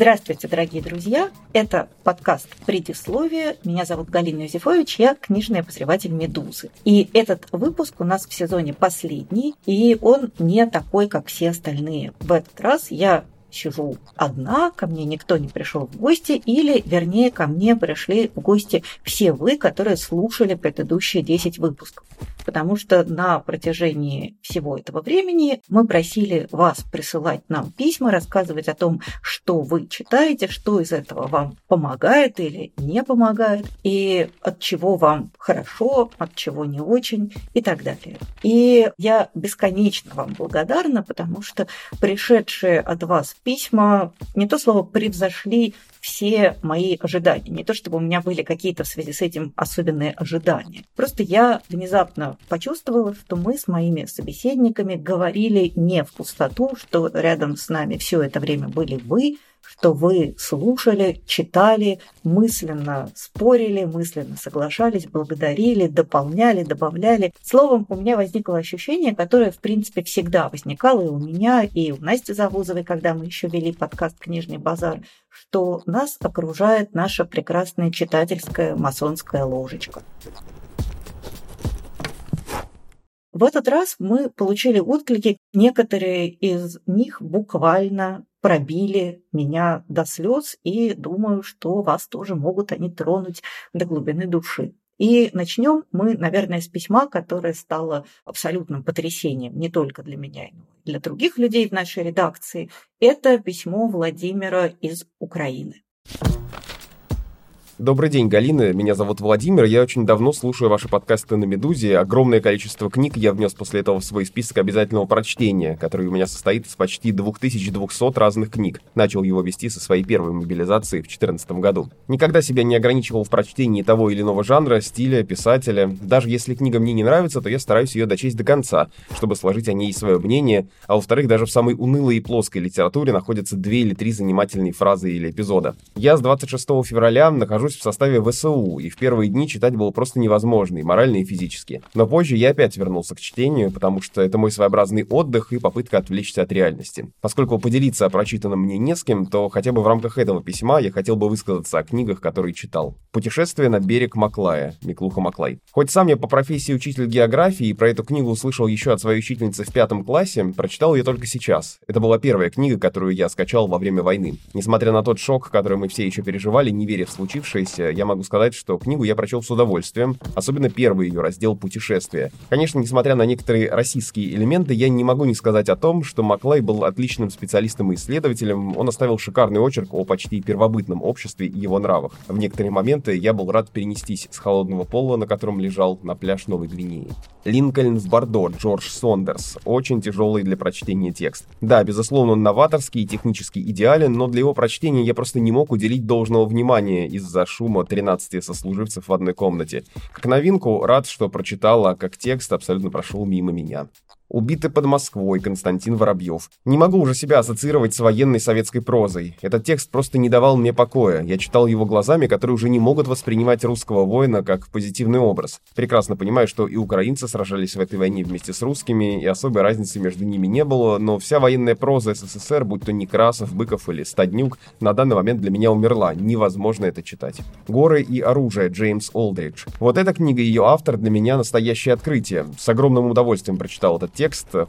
Здравствуйте, дорогие друзья! Это подкаст «Предисловие». Меня зовут Галина Юзефович, я книжный обозреватель «Медузы». И этот выпуск у нас в сезоне последний, и он не такой, как все остальные. В этот раз я сижу одна, ко мне никто не пришел в гости, или, вернее, ко мне пришли в гости все вы, которые слушали предыдущие 10 выпусков. Потому что на протяжении всего этого времени мы просили вас присылать нам письма, рассказывать о том, что вы читаете, что из этого вам помогает или не помогает, и от чего вам хорошо, от чего не очень и так далее. И я бесконечно вам благодарна, потому что пришедшие от вас письма не то слово превзошли все мои ожидания. Не то чтобы у меня были какие-то в связи с этим особенные ожидания. Просто я внезапно почувствовала, что мы с моими собеседниками говорили не в пустоту, что рядом с нами все это время были вы, что вы слушали, читали, мысленно спорили, мысленно соглашались, благодарили, дополняли, добавляли. Словом, у меня возникло ощущение, которое, в принципе, всегда возникало и у меня, и у Насти Завузовой, когда мы еще вели подкаст «Книжный базар», что нас окружает наша прекрасная читательская масонская ложечка. В этот раз мы получили отклики, некоторые из них буквально пробили меня до слез, и думаю, что вас тоже могут они тронуть до глубины души. И начнем мы, наверное, с письма, которое стало абсолютным потрясением не только для меня, но и для других людей в нашей редакции. Это письмо Владимира из Украины. Добрый день, Галина. Меня зовут Владимир. Я очень давно слушаю ваши подкасты на «Медузе». Огромное количество книг я внес после этого в свой список обязательного прочтения, который у меня состоит из почти 2200 разных книг. Начал его вести со своей первой мобилизации в 2014 году. Никогда себя не ограничивал в прочтении того или иного жанра, стиля, писателя. Даже если книга мне не нравится, то я стараюсь ее дочесть до конца, чтобы сложить о ней свое мнение. А во-вторых, даже в самой унылой и плоской литературе находятся две или три занимательные фразы или эпизода. Я с 26 февраля нахожусь нахожусь в составе ВСУ, и в первые дни читать было просто невозможно, и морально, и физически. Но позже я опять вернулся к чтению, потому что это мой своеобразный отдых и попытка отвлечься от реальности. Поскольку поделиться о прочитанном мне не с кем, то хотя бы в рамках этого письма я хотел бы высказаться о книгах, которые читал. «Путешествие на берег Маклая» Миклуха Маклай. Хоть сам я по профессии учитель географии, и про эту книгу услышал еще от своей учительницы в пятом классе, прочитал ее только сейчас. Это была первая книга, которую я скачал во время войны. Несмотря на тот шок, который мы все еще переживали, не веря в случившееся, случившееся, я могу сказать, что книгу я прочел с удовольствием, особенно первый ее раздел «Путешествия». Конечно, несмотря на некоторые российские элементы, я не могу не сказать о том, что Маклай был отличным специалистом и исследователем, он оставил шикарный очерк о почти первобытном обществе и его нравах. В некоторые моменты я был рад перенестись с холодного пола, на котором лежал, на пляж Новой Гвинеи. «Линкольн в Бордо» Джордж Сондерс. Очень тяжелый для прочтения текст. Да, безусловно, он новаторский и технически идеален, но для его прочтения я просто не мог уделить должного внимания из-за шума 13 сослуживцев в одной комнате. Как новинку, рад, что прочитала, как текст абсолютно прошел мимо меня. Убитый под Москвой Константин Воробьев. Не могу уже себя ассоциировать с военной советской прозой. Этот текст просто не давал мне покоя. Я читал его глазами, которые уже не могут воспринимать русского воина как позитивный образ. Прекрасно понимаю, что и украинцы сражались в этой войне вместе с русскими, и особой разницы между ними не было, но вся военная проза СССР, будь то Некрасов, Быков или Стаднюк, на данный момент для меня умерла. Невозможно это читать. «Горы и оружие» Джеймс Олдридж. Вот эта книга и ее автор для меня настоящее открытие. С огромным удовольствием прочитал этот текст,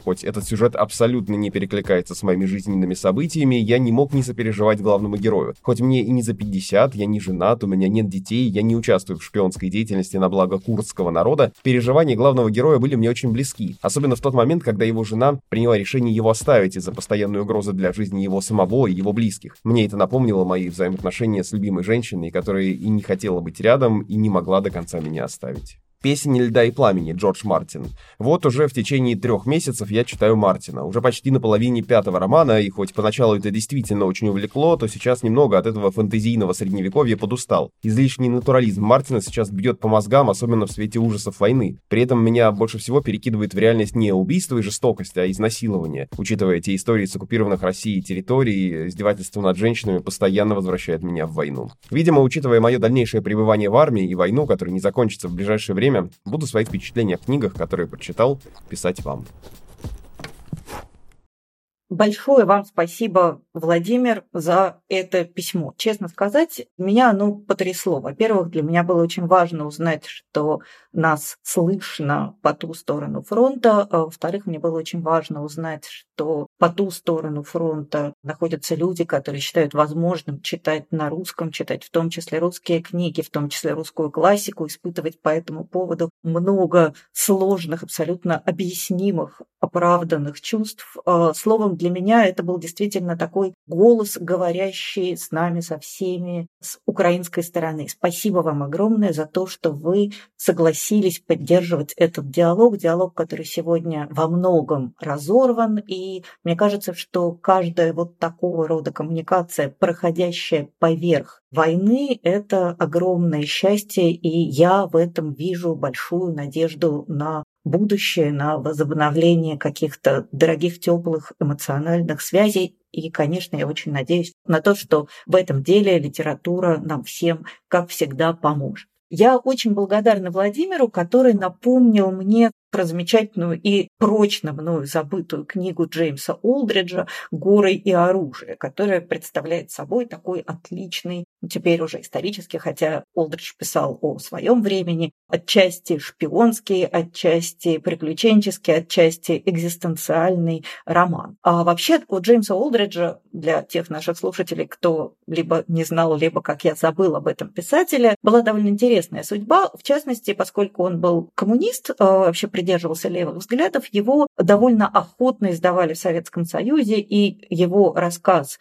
хоть этот сюжет абсолютно не перекликается с моими жизненными событиями, я не мог не сопереживать главному герою. Хоть мне и не за 50, я не женат, у меня нет детей, я не участвую в шпионской деятельности на благо курдского народа, переживания главного героя были мне очень близки. Особенно в тот момент, когда его жена приняла решение его оставить из-за постоянной угрозы для жизни его самого и его близких. Мне это напомнило мои взаимоотношения с любимой женщиной, которая и не хотела быть рядом, и не могла до конца меня оставить. «Песень льда и пламени» Джордж Мартин. Вот уже в течение трех месяцев я читаю Мартина. Уже почти на половине пятого романа, и хоть поначалу это действительно очень увлекло, то сейчас немного от этого фэнтезийного средневековья подустал. Излишний натурализм Мартина сейчас бьет по мозгам, особенно в свете ужасов войны. При этом меня больше всего перекидывает в реальность не убийство и жестокость, а изнасилование. Учитывая те истории с оккупированных Россией территорий, издевательство над женщинами постоянно возвращает меня в войну. Видимо, учитывая мое дальнейшее пребывание в армии и войну, которая не закончится в ближайшее время, время буду свои впечатления в книгах, которые прочитал, писать вам. Большое вам спасибо, Владимир, за это письмо. Честно сказать, меня оно потрясло. Во-первых, для меня было очень важно узнать, что нас слышно по ту сторону фронта. А во-вторых, мне было очень важно узнать, что по ту сторону фронта находятся люди, которые считают возможным читать на русском, читать в том числе русские книги, в том числе русскую классику, испытывать по этому поводу много сложных, абсолютно объяснимых, оправданных чувств. А, словом, для меня это был действительно такой голос, говорящий с нами, со всеми, с украинской стороны. Спасибо вам огромное за то, что вы согласились поддерживать этот диалог, диалог, который сегодня во многом разорван. И мне кажется, что каждая вот такого рода коммуникация, проходящая поверх войны, это огромное счастье, и я в этом вижу большую надежду на будущее, на возобновление каких-то дорогих, теплых эмоциональных связей. И, конечно, я очень надеюсь на то, что в этом деле литература нам всем, как всегда, поможет. Я очень благодарна Владимиру, который напомнил мне про замечательную и прочно мною забытую книгу Джеймса Олдриджа «Горы и оружие», которая представляет собой такой отличный, ну, теперь уже исторический, хотя Олдридж писал о своем времени, отчасти шпионский, отчасти приключенческий, отчасти экзистенциальный роман. А вообще у Джеймса Олдриджа, для тех наших слушателей, кто либо не знал, либо, как я, забыл об этом писателе, была довольно интересная судьба, в частности, поскольку он был коммунист, а, вообще придерживался левых взглядов, его довольно охотно издавали в Советском Союзе, и его рассказ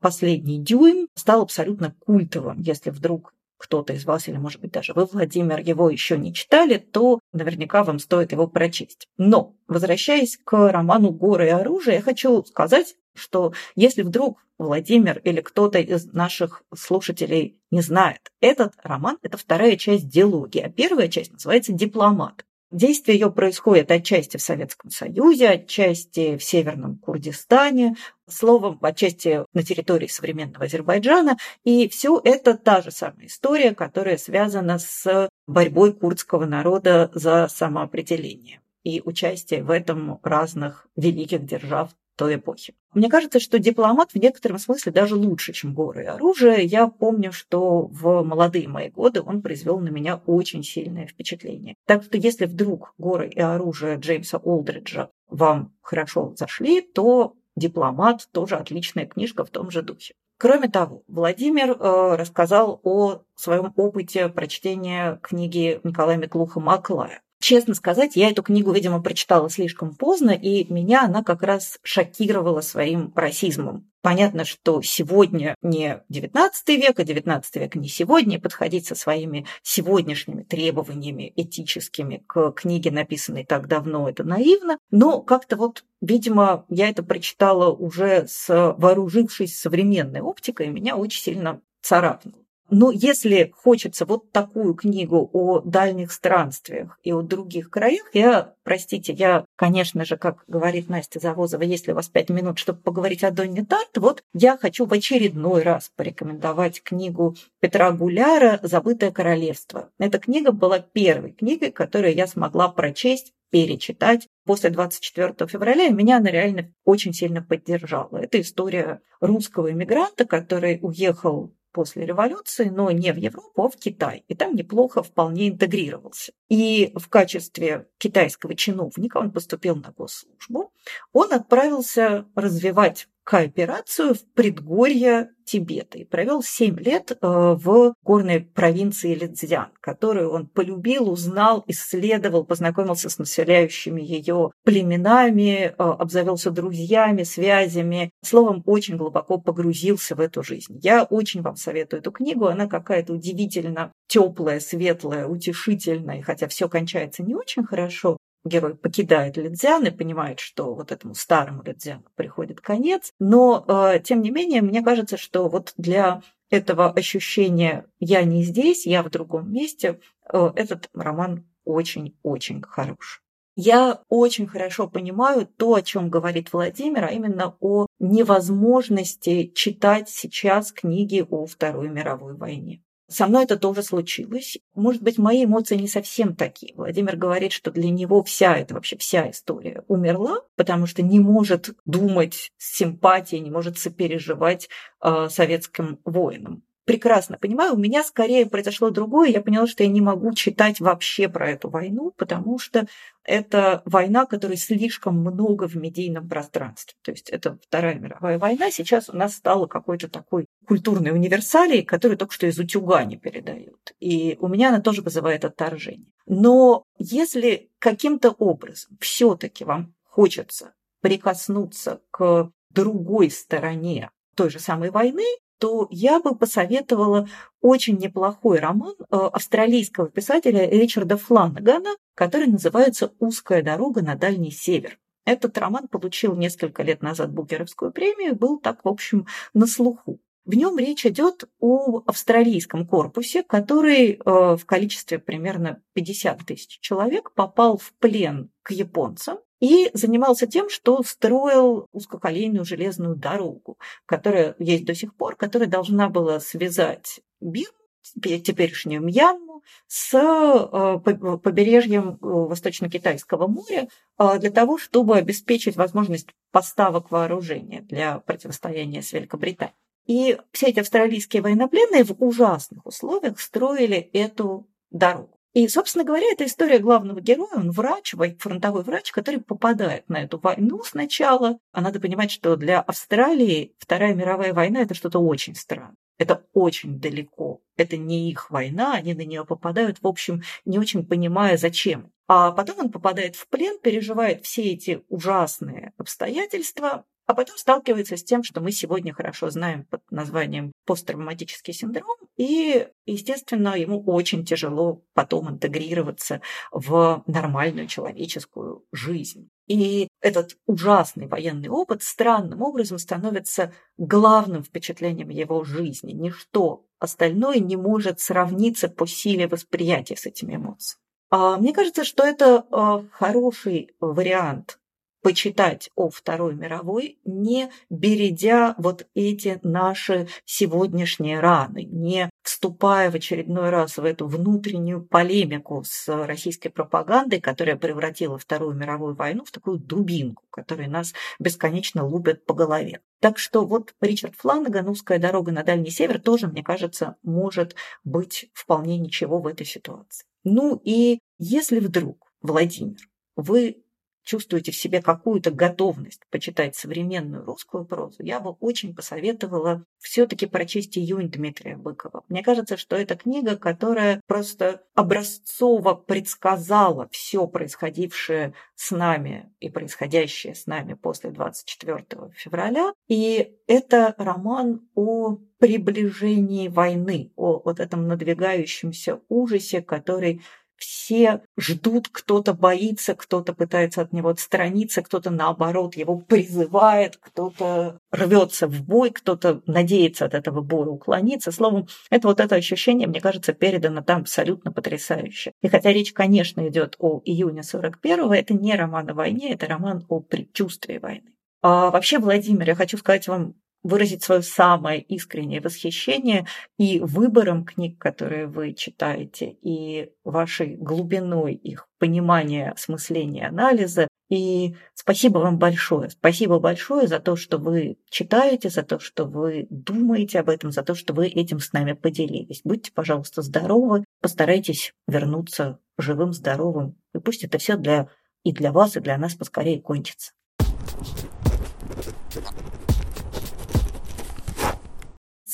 «Последний дюйм» стал абсолютно культовым. Если вдруг кто-то из вас, или, может быть, даже вы, Владимир, его еще не читали, то наверняка вам стоит его прочесть. Но, возвращаясь к роману «Горы и оружие», я хочу сказать, что если вдруг Владимир или кто-то из наших слушателей не знает, этот роман – это вторая часть диалоги, а первая часть называется «Дипломат». Действие ее происходит отчасти в Советском Союзе, отчасти в Северном Курдистане, словом, отчасти на территории современного Азербайджана. И все это та же самая история, которая связана с борьбой курдского народа за самоопределение и участие в этом разных великих держав той эпохи. Мне кажется, что дипломат в некотором смысле даже лучше, чем горы и оружие. Я помню, что в молодые мои годы он произвел на меня очень сильное впечатление. Так что если вдруг горы и оружие Джеймса Олдриджа вам хорошо зашли, то дипломат тоже отличная книжка в том же духе. Кроме того, Владимир э, рассказал о своем опыте прочтения книги Николая Миклуха «Маклая». Честно сказать, я эту книгу, видимо, прочитала слишком поздно, и меня она как раз шокировала своим расизмом. Понятно, что сегодня не XIX век, а XIX век не сегодня, подходить со своими сегодняшними требованиями этическими к книге, написанной так давно, это наивно. Но как-то вот, видимо, я это прочитала уже с вооружившись современной оптикой, и меня очень сильно царапнуло. Но если хочется вот такую книгу о дальних странствиях и о других краях, я, простите, я, конечно же, как говорит Настя Завозова, если у вас пять минут, чтобы поговорить о Донне Тарт, вот я хочу в очередной раз порекомендовать книгу Петра Гуляра «Забытое королевство». Эта книга была первой книгой, которую я смогла прочесть перечитать после 24 февраля, и меня она реально очень сильно поддержала. Это история русского иммигранта, который уехал после революции, но не в Европу, а в Китай. И там неплохо вполне интегрировался. И в качестве китайского чиновника он поступил на госслужбу. Он отправился развивать кооперацию в предгорье Тибета и провел 7 лет э, в горной провинции Лидзян, которую он полюбил, узнал, исследовал, познакомился с населяющими ее племенами, э, обзавелся друзьями, связями, словом, очень глубоко погрузился в эту жизнь. Я очень вам советую эту книгу, она какая-то удивительно теплая, светлая, утешительная, хотя все кончается не очень хорошо, герой покидает Лидзян и понимает, что вот этому старому Лидзяну приходит конец. Но, э, тем не менее, мне кажется, что вот для этого ощущения «я не здесь, я в другом месте» э, этот роман очень-очень хорош. Я очень хорошо понимаю то, о чем говорит Владимир, а именно о невозможности читать сейчас книги о Второй мировой войне. Со мной это тоже случилось. Может быть, мои эмоции не совсем такие. Владимир говорит, что для него вся эта вообще вся история умерла, потому что не может думать с симпатией, не может сопереживать э, советским воинам прекрасно понимаю, у меня скорее произошло другое. Я поняла, что я не могу читать вообще про эту войну, потому что это война, которой слишком много в медийном пространстве. То есть это Вторая мировая война сейчас у нас стала какой-то такой культурной универсалией, которую только что из утюга не передают. И у меня она тоже вызывает отторжение. Но если каким-то образом все-таки вам хочется прикоснуться к другой стороне той же самой войны, то я бы посоветовала очень неплохой роман э, австралийского писателя Ричарда Фланагана, который называется «Узкая дорога на Дальний Север». Этот роман получил несколько лет назад Букеровскую премию и был так, в общем, на слуху. В нем речь идет о австралийском корпусе, который э, в количестве примерно 50 тысяч человек попал в плен к японцам и занимался тем, что строил узкоколейную железную дорогу, которая есть до сих пор, которая должна была связать Бирму, теперешнюю Мьянму, с э, побережьем э, Восточно-Китайского моря э, для того, чтобы обеспечить возможность поставок вооружения для противостояния с Великобританией. И все эти австралийские военнопленные в ужасных условиях строили эту дорогу. И, собственно говоря, это история главного героя. Он врач, фронтовой врач, который попадает на эту войну сначала. А надо понимать, что для Австралии Вторая мировая война – это что-то очень странное. Это очень далеко. Это не их война, они на нее попадают, в общем, не очень понимая, зачем. А потом он попадает в плен, переживает все эти ужасные обстоятельства, а потом сталкивается с тем, что мы сегодня хорошо знаем под названием посттравматический синдром, и, естественно, ему очень тяжело потом интегрироваться в нормальную человеческую жизнь. И этот ужасный военный опыт странным образом становится главным впечатлением его жизни. Ничто остальное не может сравниться по силе восприятия с этими эмоциями. А мне кажется, что это а, хороший вариант почитать о Второй мировой, не бередя вот эти наши сегодняшние раны, не вступая в очередной раз в эту внутреннюю полемику с российской пропагандой, которая превратила Вторую мировую войну в такую дубинку, которая нас бесконечно лупит по голове. Так что вот Ричард Фланаган «Узкая дорога на Дальний Север» тоже, мне кажется, может быть вполне ничего в этой ситуации. Ну и если вдруг, Владимир, вы чувствуете в себе какую-то готовность почитать современную русскую прозу, я бы очень посоветовала все-таки прочесть «Июнь» Дмитрия Быкова. Мне кажется, что это книга, которая просто образцово предсказала все происходившее с нами и происходящее с нами после 24 февраля. И это роман о приближении войны, о вот этом надвигающемся ужасе, который все ждут, кто-то боится, кто-то пытается от него отстраниться, кто-то наоборот его призывает, кто-то рвется в бой, кто-то надеется от этого боя уклониться. Словом, это вот это ощущение, мне кажется, передано там абсолютно потрясающе. И хотя речь, конечно, идет о июне 41-го, это не роман о войне, это роман о предчувствии войны. А вообще, Владимир, я хочу сказать вам выразить свое самое искреннее восхищение и выбором книг, которые вы читаете, и вашей глубиной их понимания, осмысления, анализа. И спасибо вам большое. Спасибо большое за то, что вы читаете, за то, что вы думаете об этом, за то, что вы этим с нами поделились. Будьте, пожалуйста, здоровы, постарайтесь вернуться живым, здоровым. И пусть это все для и для вас, и для нас поскорее кончится.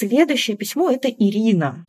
Следующее письмо – это Ирина.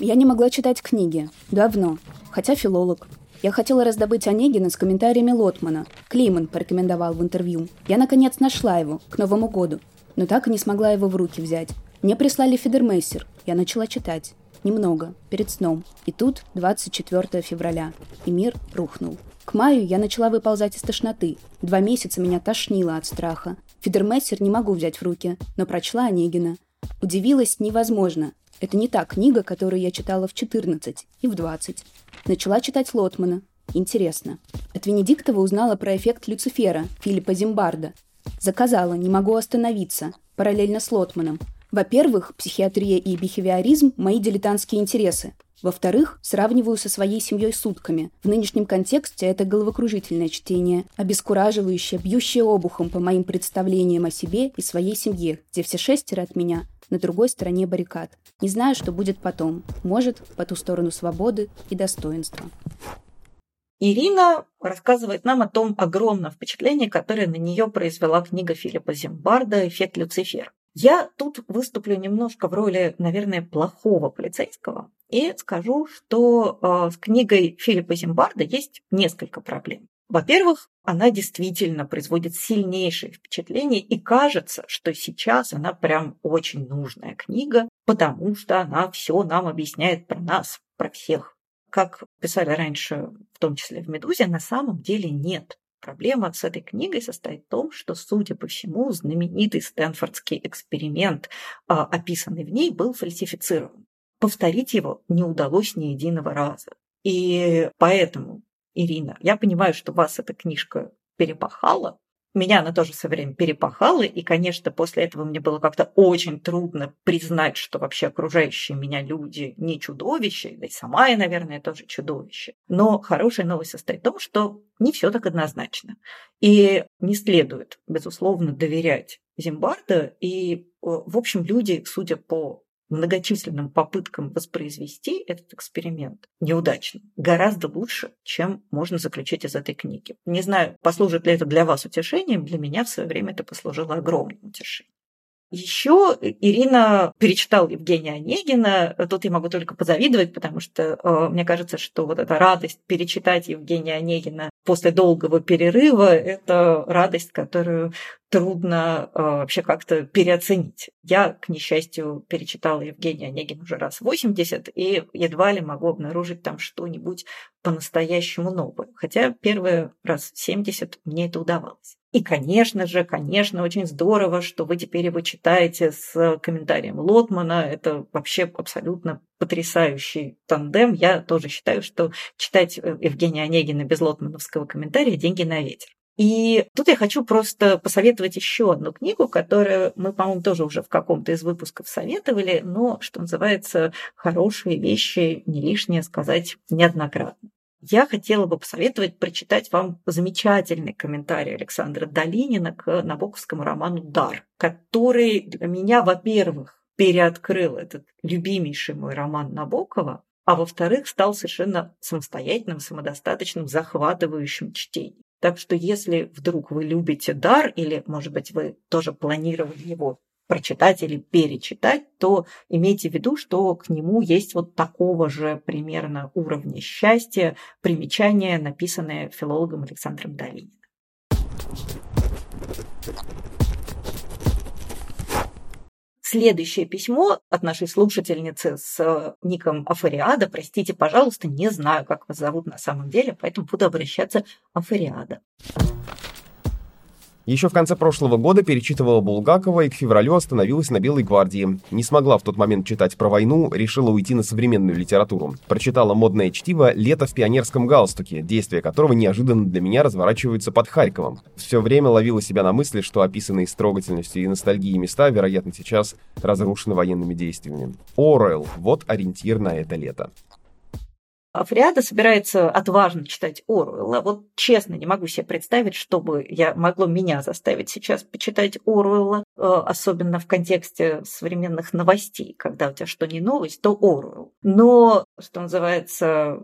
Я не могла читать книги. Давно. Хотя филолог. Я хотела раздобыть Онегина с комментариями Лотмана. Клейман порекомендовал в интервью. Я, наконец, нашла его к Новому году. Но так и не смогла его в руки взять. Мне прислали Фидермейсер. Я начала читать. Немного. Перед сном. И тут 24 февраля. И мир рухнул. К маю я начала выползать из тошноты. Два месяца меня тошнило от страха. Фидермессер не могу взять в руки, но прочла Онегина. Удивилась невозможно. Это не та книга, которую я читала в 14 и в 20. Начала читать Лотмана. Интересно. От Венедиктова узнала про эффект Люцифера Филиппа Зимбарда. Заказала, не могу остановиться, параллельно с Лотманом. Во-первых, психиатрия и бихевиоризм – мои дилетантские интересы. Во-вторых, сравниваю со своей семьей сутками. В нынешнем контексте это головокружительное чтение, обескураживающее, бьющее обухом по моим представлениям о себе и своей семье, где все шестеро от меня на другой стороне баррикад. Не знаю, что будет потом. Может, по ту сторону свободы и достоинства. Ирина рассказывает нам о том огромном впечатлении, которое на нее произвела книга Филиппа Зимбарда «Эффект Люцифер». Я тут выступлю немножко в роли, наверное, плохого полицейского и скажу, что э, с книгой Филиппа Зимбарда есть несколько проблем. Во-первых, она действительно производит сильнейшее впечатление, и кажется, что сейчас она прям очень нужная книга, потому что она все нам объясняет про нас, про всех. Как писали раньше, в том числе в «Медузе», на самом деле нет. Проблема с этой книгой состоит в том, что, судя по всему, знаменитый Стэнфордский эксперимент, а, описанный в ней, был фальсифицирован. Повторить его не удалось ни единого раза. И поэтому, Ирина, я понимаю, что вас эта книжка перепахала, меня она тоже со временем перепахала, и, конечно, после этого мне было как-то очень трудно признать, что вообще окружающие меня люди не чудовища, да и сама я, наверное, тоже чудовище. Но хорошая новость состоит в том, что не все так однозначно. И не следует, безусловно, доверять Зимбарда. И, в общем, люди, судя по многочисленным попыткам воспроизвести этот эксперимент неудачно гораздо лучше, чем можно заключить из этой книги. Не знаю, послужит ли это для вас утешением, для меня в свое время это послужило огромным утешением. Еще Ирина перечитала Евгения Онегина. Тут я могу только позавидовать, потому что э, мне кажется, что вот эта радость перечитать Евгения Онегина после долгого перерыва – это радость, которую трудно э, вообще как-то переоценить. Я, к несчастью, перечитала Евгения Онегина уже раз 80, и едва ли могу обнаружить там что-нибудь по-настоящему новое. Хотя первый раз 70 мне это удавалось. И, конечно же, конечно, очень здорово, что вы теперь его читаете с комментарием Лотмана. Это вообще абсолютно потрясающий тандем. Я тоже считаю, что читать э, Евгения Онегина без лотмановского комментария – деньги на ветер. И тут я хочу просто посоветовать еще одну книгу, которую мы, по-моему, тоже уже в каком-то из выпусков советовали, но, что называется, хорошие вещи не лишнее сказать неоднократно. Я хотела бы посоветовать прочитать вам замечательный комментарий Александра Долинина к набоковскому роману «Дар», который для меня, во-первых, переоткрыл этот любимейший мой роман Набокова, а во-вторых, стал совершенно самостоятельным, самодостаточным, захватывающим чтением. Так что если вдруг вы любите дар, или, может быть, вы тоже планировали его прочитать или перечитать, то имейте в виду, что к нему есть вот такого же примерно уровня счастья примечание, написанное филологом Александром Долининым. Следующее письмо от нашей слушательницы с э, ником Афариада. Простите, пожалуйста, не знаю, как вас зовут на самом деле, поэтому буду обращаться Афариада. Еще в конце прошлого года перечитывала Булгакова и к февралю остановилась на «Белой гвардии». Не смогла в тот момент читать про войну, решила уйти на современную литературу. Прочитала модное чтиво «Лето в пионерском галстуке», действие которого неожиданно для меня разворачивается под Харьковом. Все время ловила себя на мысли, что описанные с трогательностью и ностальгией места, вероятно, сейчас разрушены военными действиями. Оруэлл – вот ориентир на это лето. Фриада собирается отважно читать Оруэлла. Вот честно, не могу себе представить, чтобы я могло меня заставить сейчас почитать Оруэлла, э, особенно в контексте современных новостей, когда у тебя что не новость, то Оруэлл. Но, что называется,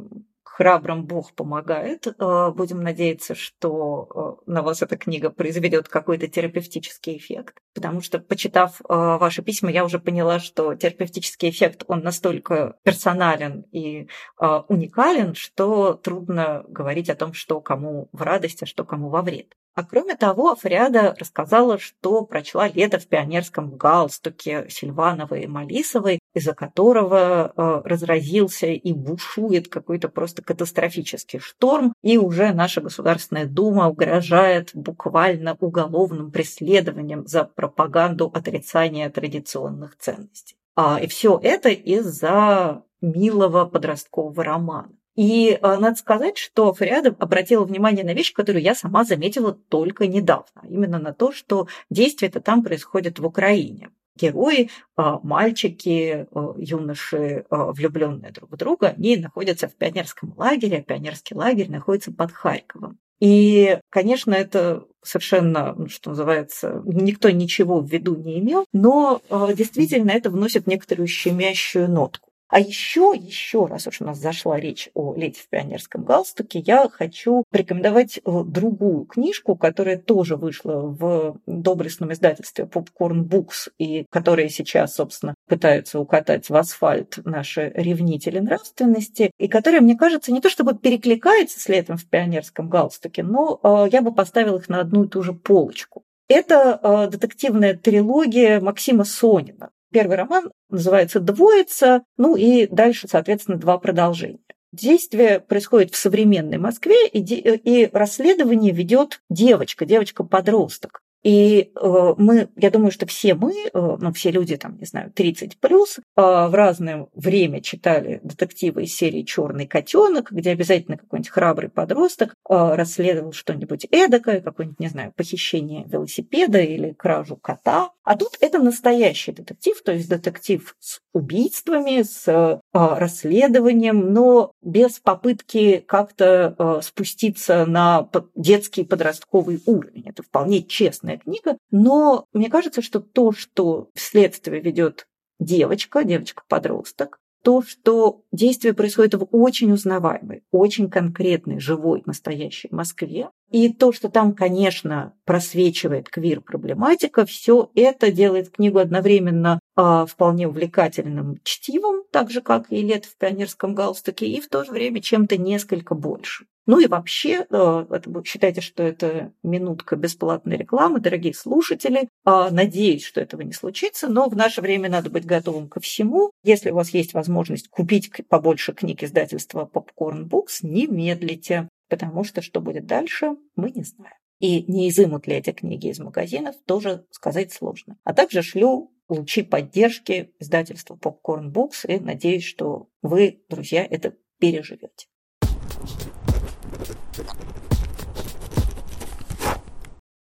храбрым Бог помогает. Э, будем надеяться, что э, на вас эта книга произведет какой-то терапевтический эффект. Потому что, почитав э, ваши письма, я уже поняла, что терапевтический эффект, он настолько персонален и уникален, что трудно говорить о том, что кому в радость, а что кому во вред. А кроме того, Фариада рассказала, что прочла лето в пионерском галстуке Сильвановой и Малисовой, из-за которого э, разразился и бушует какой-то просто катастрофический шторм, и уже наша Государственная Дума угрожает буквально уголовным преследованием за пропаганду отрицания традиционных ценностей. А, и все это из-за милого подросткового романа. И э, надо сказать, что Фариада обратила внимание на вещь, которую я сама заметила только недавно. Именно на то, что действие это там происходит в Украине. Герои, э, мальчики, юноши, влюбленные друг в друга, они находятся в пионерском лагере, а пионерский лагерь находится под Харьковом. И, конечно, это совершенно, ну, что называется, никто ничего в виду не имел, но действительно это вносит некоторую щемящую нотку. А еще, еще раз уж у нас зашла речь о леди в пионерском галстуке, я хочу порекомендовать э, другую книжку, которая тоже вышла в доблестном издательстве Popcorn Books, и которая сейчас, собственно, пытаются укатать в асфальт наши ревнители нравственности, и которая, мне кажется, не то чтобы перекликается с летом в пионерском галстуке, но э, я бы поставила их на одну и ту же полочку. Это э, детективная трилогия Максима Сонина. Первый роман называется «Двоица», ну и дальше, соответственно, два продолжения. Действие происходит в современной Москве, и, и расследование ведет девочка, девочка-подросток. И э, мы, я думаю, что все мы, э, ну, все люди, там, не знаю, 30 плюс, э, в разное время читали детективы из серии Черный котенок, где обязательно какой-нибудь храбрый подросток расследовал что-нибудь эдакое, какое-нибудь, не знаю, похищение велосипеда или кражу кота. А тут это настоящий детектив, то есть детектив с убийствами, с расследованием, но без попытки как-то спуститься на детский подростковый уровень. Это вполне честная интересная книга, но мне кажется, что то, что следствие ведет девочка, девочка-подросток, то, что действие происходит в очень узнаваемой, очень конкретной, живой, настоящей Москве, и то, что там, конечно, просвечивает квир-проблематика, все это делает книгу одновременно вполне увлекательным чтивом, так же, как и «Лет в пионерском галстуке», и в то же время чем-то несколько больше. Ну и вообще, это, считайте, что это минутка бесплатной рекламы, дорогие слушатели. Э, надеюсь, что этого не случится, но в наше время надо быть готовым ко всему. Если у вас есть возможность купить побольше книг издательства Popcorn Books, не медлите потому что что будет дальше, мы не знаем. И не изымут ли эти книги из магазинов, тоже сказать сложно. А также шлю лучи поддержки издательства Popcorn Books и надеюсь, что вы, друзья, это переживете.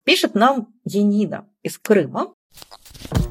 Пишет нам Енина из Крыма.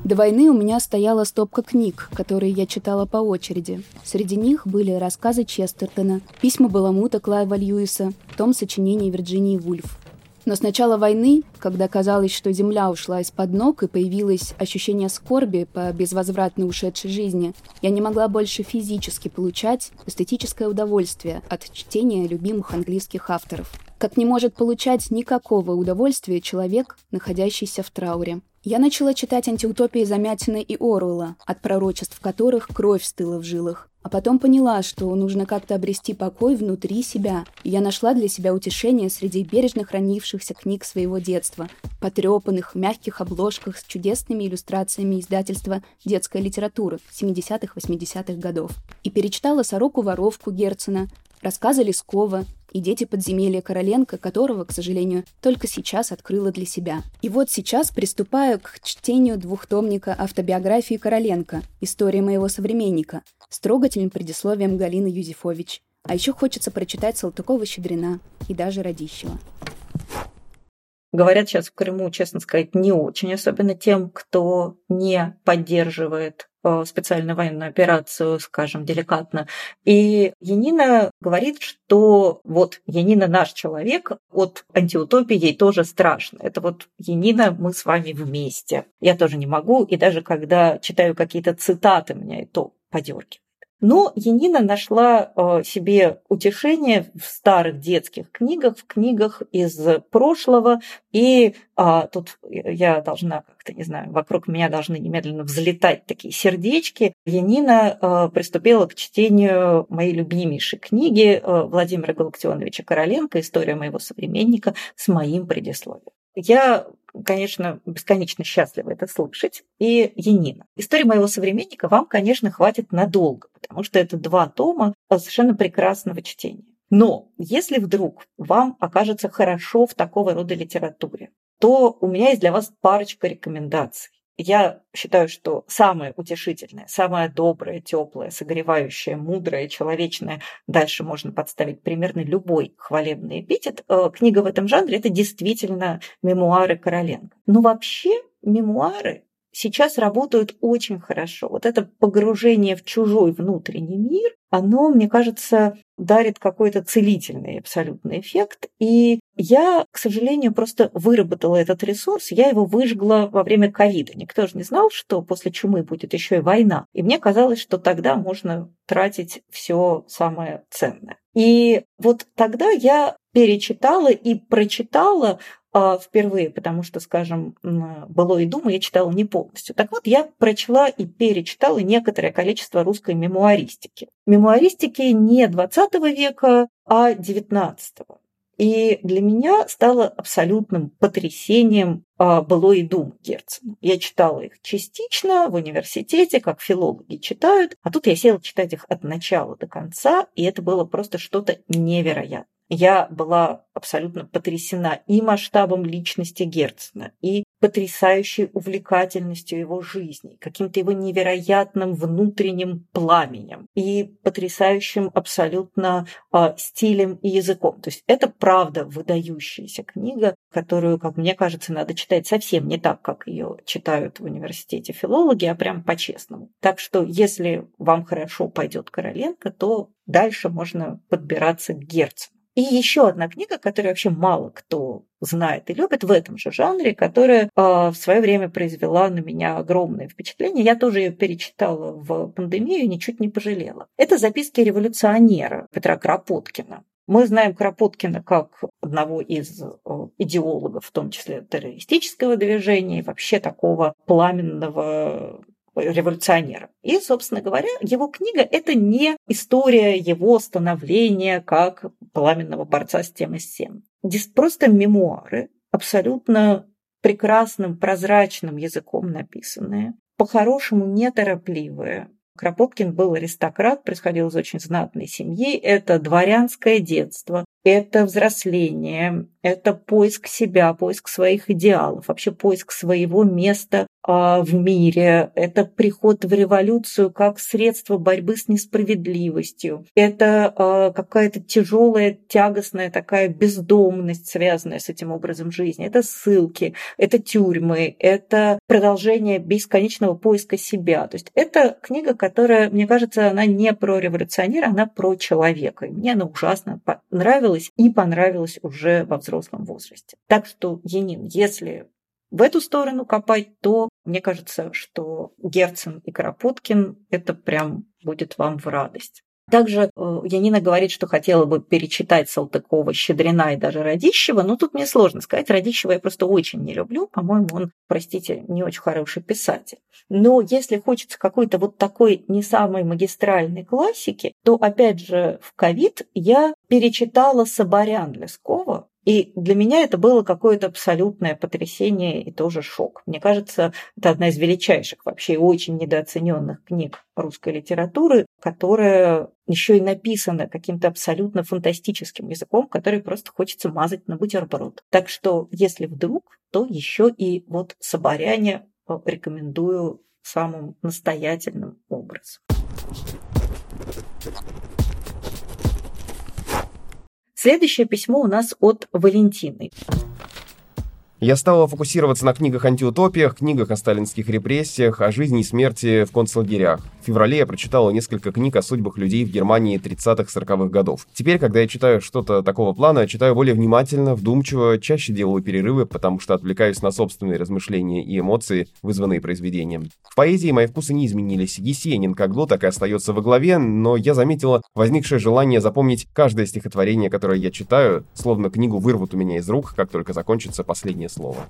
До войны у меня стояла стопка книг, которые я читала по очереди. Среди них были рассказы Честертона, письма Баламута Клайва Льюиса, том сочинений Вирджинии Вульф. Но с начала войны, когда казалось, что земля ушла из-под ног и появилось ощущение скорби по безвозвратно ушедшей жизни, я не могла больше физически получать эстетическое удовольствие от чтения любимых английских авторов. Как не может получать никакого удовольствия человек, находящийся в трауре. Я начала читать антиутопии Замятина и Оруэлла, от пророчеств которых кровь стыла в жилах. А потом поняла, что нужно как-то обрести покой внутри себя. И я нашла для себя утешение среди бережно хранившихся книг своего детства, потрепанных, мягких обложках с чудесными иллюстрациями издательства детской литературы 70-80-х годов. И перечитала «Сороку-воровку» Герцена, рассказы Лескова, и «Дети подземелья Короленко», которого, к сожалению, только сейчас открыла для себя. И вот сейчас приступаю к чтению двухтомника автобиографии Короленко «История моего современника» с трогательным предисловием Галины Юзефович. А еще хочется прочитать Салтыкова-Щедрина и даже Радищева. Говорят сейчас в Крыму, честно сказать, не очень, особенно тем, кто не поддерживает Э, специальную военную операцию, скажем, деликатно. И Янина говорит, что вот Янина наш человек, от антиутопии ей тоже страшно. Это вот Янина, мы с вами вместе. Я тоже не могу, и даже когда читаю какие-то цитаты, меня и то подергивает. Но Янина нашла э, себе утешение в старых детских книгах, в книгах из прошлого. И а, тут я должна как-то, не знаю, вокруг меня должны немедленно взлетать такие сердечки. Янина э, приступила к чтению моей любимейшей книги э, Владимира Галактионовича Короленко «История моего современника» с моим предисловием. Я конечно, бесконечно счастлива это слышать. И Янина. История моего современника вам, конечно, хватит надолго, потому что это два тома совершенно прекрасного чтения. Но если вдруг вам окажется хорошо в такого рода литературе, то у меня есть для вас парочка рекомендаций. Я считаю, что самое утешительное, самое доброе, теплое, согревающее, мудрое, человечное, дальше можно подставить примерно любой хвалебный эпитет. Э, книга в этом жанре – это действительно мемуары Короленко. Но вообще мемуары сейчас работают очень хорошо. Вот это погружение в чужой внутренний мир, оно, мне кажется, дарит какой-то целительный абсолютный эффект. И я, к сожалению, просто выработала этот ресурс, я его выжгла во время ковида. Никто же не знал, что после чумы будет еще и война. И мне казалось, что тогда можно тратить все самое ценное. И вот тогда я перечитала и прочитала впервые, потому что, скажем, «Было и дума» я читала не полностью. Так вот, я прочла и перечитала некоторое количество русской мемуаристики. Мемуаристики не 20 века, а 19 -го. И для меня стало абсолютным потрясением а, «Было и дум» Герцена. Я читала их частично в университете, как филологи читают, а тут я села читать их от начала до конца, и это было просто что-то невероятное я была абсолютно потрясена и масштабом личности Герцена, и потрясающей увлекательностью его жизни, каким-то его невероятным внутренним пламенем и потрясающим абсолютно э, стилем и языком. То есть это правда выдающаяся книга, которую, как мне кажется, надо читать совсем не так, как ее читают в университете филологи, а прям по-честному. Так что если вам хорошо пойдет Короленко, то дальше можно подбираться к Герцену. И еще одна книга, которую вообще мало кто знает и любит в этом же жанре, которая э, в свое время произвела на меня огромное впечатление. Я тоже ее перечитала в пандемию и ничуть не пожалела. Это записки революционера Петра Кропоткина. Мы знаем Кропоткина как одного из идеологов, в том числе террористического движения, и вообще такого пламенного революционера. И, собственно говоря, его книга – это не история его становления как пламенного борца с тем и с тем. Здесь просто мемуары, абсолютно прекрасным, прозрачным языком написанные, по-хорошему неторопливые. Кропоткин был аристократ, происходил из очень знатной семьи. Это дворянское детство, это взросление, это поиск себя, поиск своих идеалов, вообще поиск своего места а, в мире, это приход в революцию как средство борьбы с несправедливостью, это а, какая-то тяжелая, тягостная такая бездомность, связанная с этим образом жизни, это ссылки, это тюрьмы, это продолжение бесконечного поиска себя. То есть это книга, которая, мне кажется, она не про революционера, она про человека. И мне она ужасно понравилась и понравилась уже во взрослом возрасте. Так что, Енин, если в эту сторону копать, то мне кажется, что Герцен и Кропоткин – это прям будет вам в радость. Также э, Янина говорит, что хотела бы перечитать Салтыкова, Щедрина и даже Радищева, но тут мне сложно сказать. Радищева я просто очень не люблю. По-моему, он, простите, не очень хороший писатель. Но если хочется какой-то вот такой не самой магистральной классики, то, опять же, в ковид я перечитала Соборян Лескова, и для меня это было какое-то абсолютное потрясение и тоже шок. Мне кажется, это одна из величайших вообще и очень недооцененных книг русской литературы, которая еще и написана каким-то абсолютно фантастическим языком, который просто хочется мазать на бутерброд. Так что, если вдруг, то еще и вот Соборяне рекомендую самым настоятельным образом. Следующее письмо у нас от Валентины. Я стала фокусироваться на книгах-антиутопиях, книгах о сталинских репрессиях, о жизни и смерти в концлагерях. В феврале я прочитала несколько книг о судьбах людей в Германии 30-40-х годов. Теперь, когда я читаю что-то такого плана, читаю более внимательно, вдумчиво, чаще делаю перерывы, потому что отвлекаюсь на собственные размышления и эмоции, вызванные произведением. В поэзии мои вкусы не изменились. Есенин как был, так и остается во главе, но я заметила возникшее желание запомнить каждое стихотворение, которое я читаю, словно книгу вырвут у меня из рук, как только закончится последнее слово.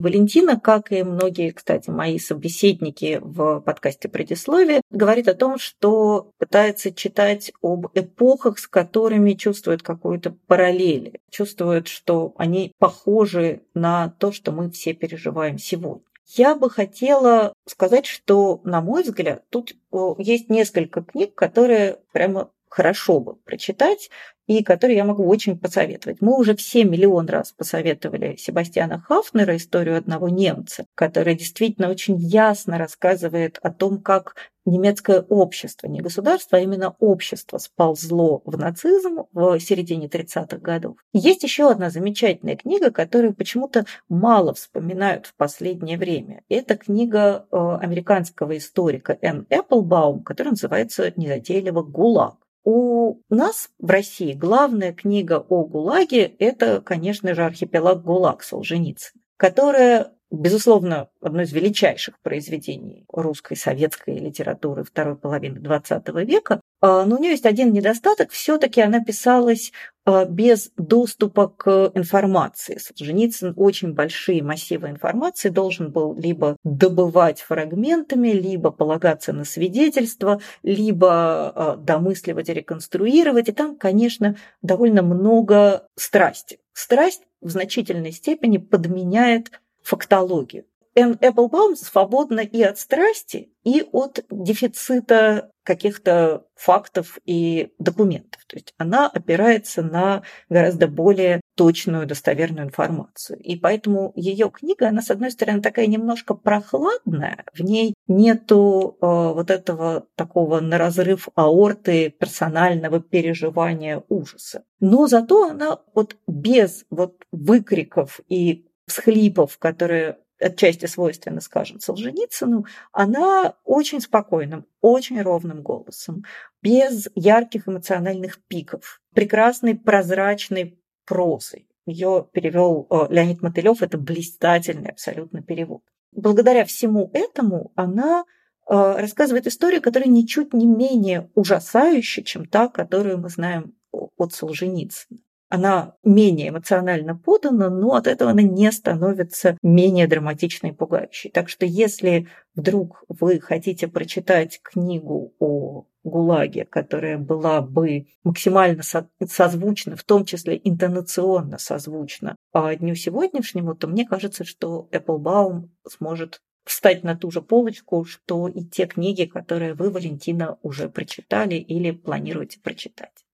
Валентина, как и многие, кстати, мои собеседники в подкасте «Предисловие», говорит о том, что пытается читать об эпохах, с которыми чувствует какую-то параллель, чувствует, что они похожи на то, что мы все переживаем сегодня. Я бы хотела сказать, что, на мой взгляд, тут есть несколько книг, которые прямо хорошо бы прочитать, и который я могу очень посоветовать. Мы уже все миллион раз посоветовали Себастьяна Хафнера историю одного немца, который действительно очень ясно рассказывает о том, как немецкое общество, не государство, а именно общество сползло в нацизм в середине 30-х годов. Есть еще одна замечательная книга, которую почему-то мало вспоминают в последнее время. Это книга э, американского историка Н. Эпплбаум, которая называется незатейливо «ГУЛАГ». У нас в России главная книга о ГУЛАГе – это, конечно же, архипелаг ГУЛАГ Солженицына, которая безусловно, одно из величайших произведений русской советской литературы второй половины XX века. А, но у нее есть один недостаток. Все-таки она писалась а, без доступа к информации. Солженицын очень большие массивы информации должен был либо добывать фрагментами, либо полагаться на свидетельства, либо а, домысливать и реконструировать. И там, конечно, довольно много страсти. Страсть в значительной степени подменяет фактологию. Энн Эпплбаум свободна и от страсти, и от дефицита каких-то фактов и документов. То есть она опирается на гораздо более точную, достоверную информацию. И поэтому ее книга, она, с одной стороны, такая немножко прохладная, в ней нету э, вот этого такого на разрыв аорты персонального переживания ужаса. Но зато она вот без вот выкриков и всхлипов, которые отчасти свойственны, скажем, Солженицыну, она очень спокойным, очень ровным голосом, без ярких эмоциональных пиков, прекрасной прозрачной прозой. Ее перевел э, Леонид Мотылев, это блистательный абсолютно перевод. Благодаря всему этому она э, рассказывает историю, которая ничуть не менее ужасающая, чем та, которую мы знаем от Солженицына она менее эмоционально подана, но от этого она не становится менее драматичной и пугающей. Так что если вдруг вы хотите прочитать книгу о ГУЛАГе, которая была бы максимально созвучна, в том числе интонационно созвучна по дню сегодняшнему, то мне кажется, что Эпплбаум сможет встать на ту же полочку, что и те книги, которые вы, Валентина, уже прочитали или планируете прочитать.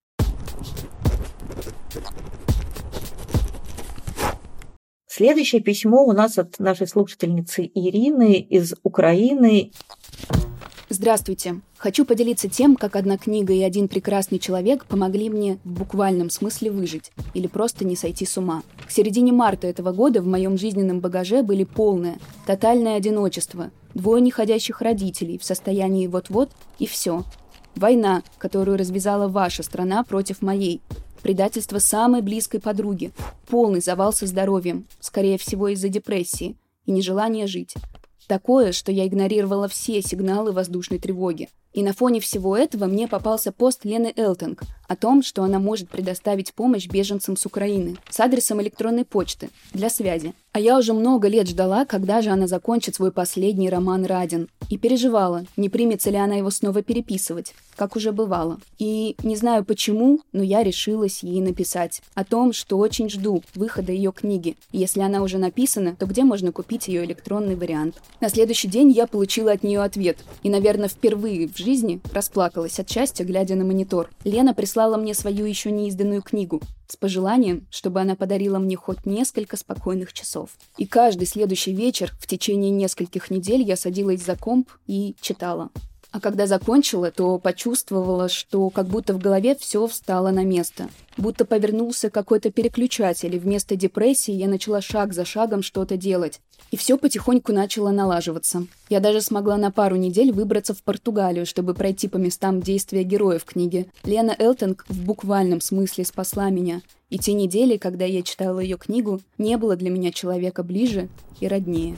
Следующее письмо у нас от нашей слушательницы Ирины из Украины. Здравствуйте. Хочу поделиться тем, как одна книга и один прекрасный человек помогли мне в буквальном смысле выжить или просто не сойти с ума. К середине марта этого года в моем жизненном багаже были полное, тотальное одиночество, двое неходящих родителей в состоянии вот-вот и все. Война, которую развязала ваша страна против моей, предательство самой близкой подруги, полный завал со здоровьем, скорее всего из-за депрессии и нежелания жить. Такое, что я игнорировала все сигналы воздушной тревоги. И на фоне всего этого мне попался пост Лены Элтинг о том, что она может предоставить помощь беженцам с Украины с адресом электронной почты для связи. А я уже много лет ждала, когда же она закончит свой последний роман «Радин». И переживала, не примется ли она его снова переписывать, как уже бывало. И не знаю почему, но я решилась ей написать о том, что очень жду выхода ее книги. И если она уже написана, то где можно купить ее электронный вариант? На следующий день я получила от нее ответ. И, наверное, впервые в жизни расплакалась от счастья, глядя на монитор. Лена прислала мне свою еще неизданную книгу с пожеланием, чтобы она подарила мне хоть несколько спокойных часов. И каждый следующий вечер в течение нескольких недель я садилась за комп и читала. А когда закончила, то почувствовала, что как будто в голове все встало на место. Будто повернулся какой-то переключатель, и вместо депрессии я начала шаг за шагом что-то делать. И все потихоньку начало налаживаться. Я даже смогла на пару недель выбраться в Португалию, чтобы пройти по местам действия героев книги. Лена Элтонг в буквальном смысле спасла меня. И те недели, когда я читала ее книгу, не было для меня человека ближе и роднее.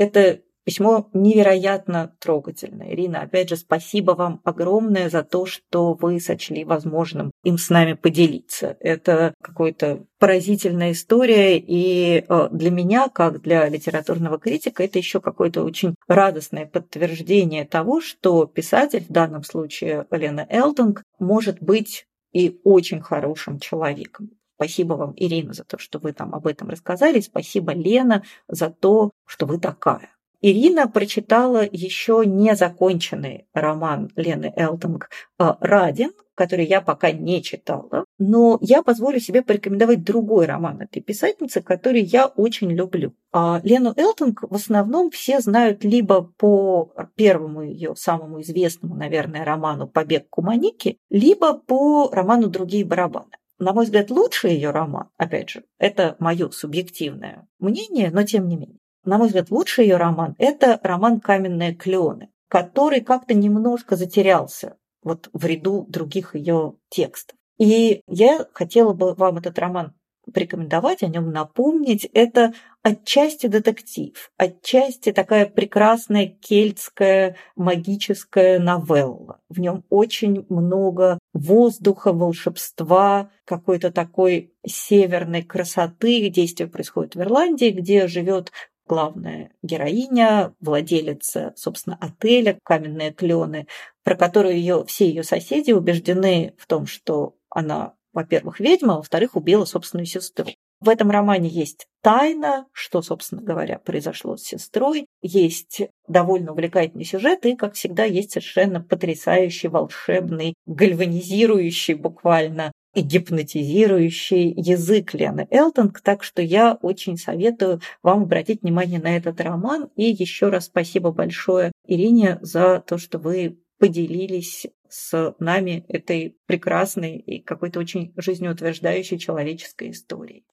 Это письмо невероятно трогательное. Ирина, опять же, спасибо вам огромное за то, что вы сочли возможным им с нами поделиться. Это какая-то поразительная история, и э, для меня, как для литературного критика, это еще какое-то очень радостное подтверждение того, что писатель, в данном случае Лена Элтонг, может быть и очень хорошим человеком. Спасибо вам, Ирина, за то, что вы там об этом рассказали. Спасибо, Лена, за то, что вы такая. Ирина прочитала еще не законченный роман Лены Элтонг э, «Радин», который я пока не читала, но я позволю себе порекомендовать другой роман этой писательницы, который я очень люблю. А Лену Элтонг в основном все знают либо по первому ее самому известному, наверное, роману «Побег Куманики», либо по роману «Другие барабаны» на мой взгляд, лучший ее роман, опять же, это мое субъективное мнение, но тем не менее. На мой взгляд, лучший ее роман – это роман «Каменные клены», который как-то немножко затерялся вот в ряду других ее текстов. И я хотела бы вам этот роман порекомендовать, о нем напомнить. Это отчасти детектив, отчасти такая прекрасная кельтская магическая новелла. В нем очень много воздуха, волшебства, какой-то такой северной красоты. Действие происходит в Ирландии, где живет главная героиня, владелица, собственно, отеля «Каменные клены», про которую ее, все ее соседи убеждены в том, что она во-первых, ведьма, а во-вторых, убила собственную сестру. В этом романе есть тайна, что, собственно говоря, произошло с сестрой, есть довольно увлекательный сюжет и, как всегда, есть совершенно потрясающий, волшебный, гальванизирующий буквально и гипнотизирующий язык Лены Элтонг, так что я очень советую вам обратить внимание на этот роман. И еще раз спасибо большое Ирине за то, что вы поделились с нами этой прекрасной и какой-то очень жизнеутверждающей человеческой историей.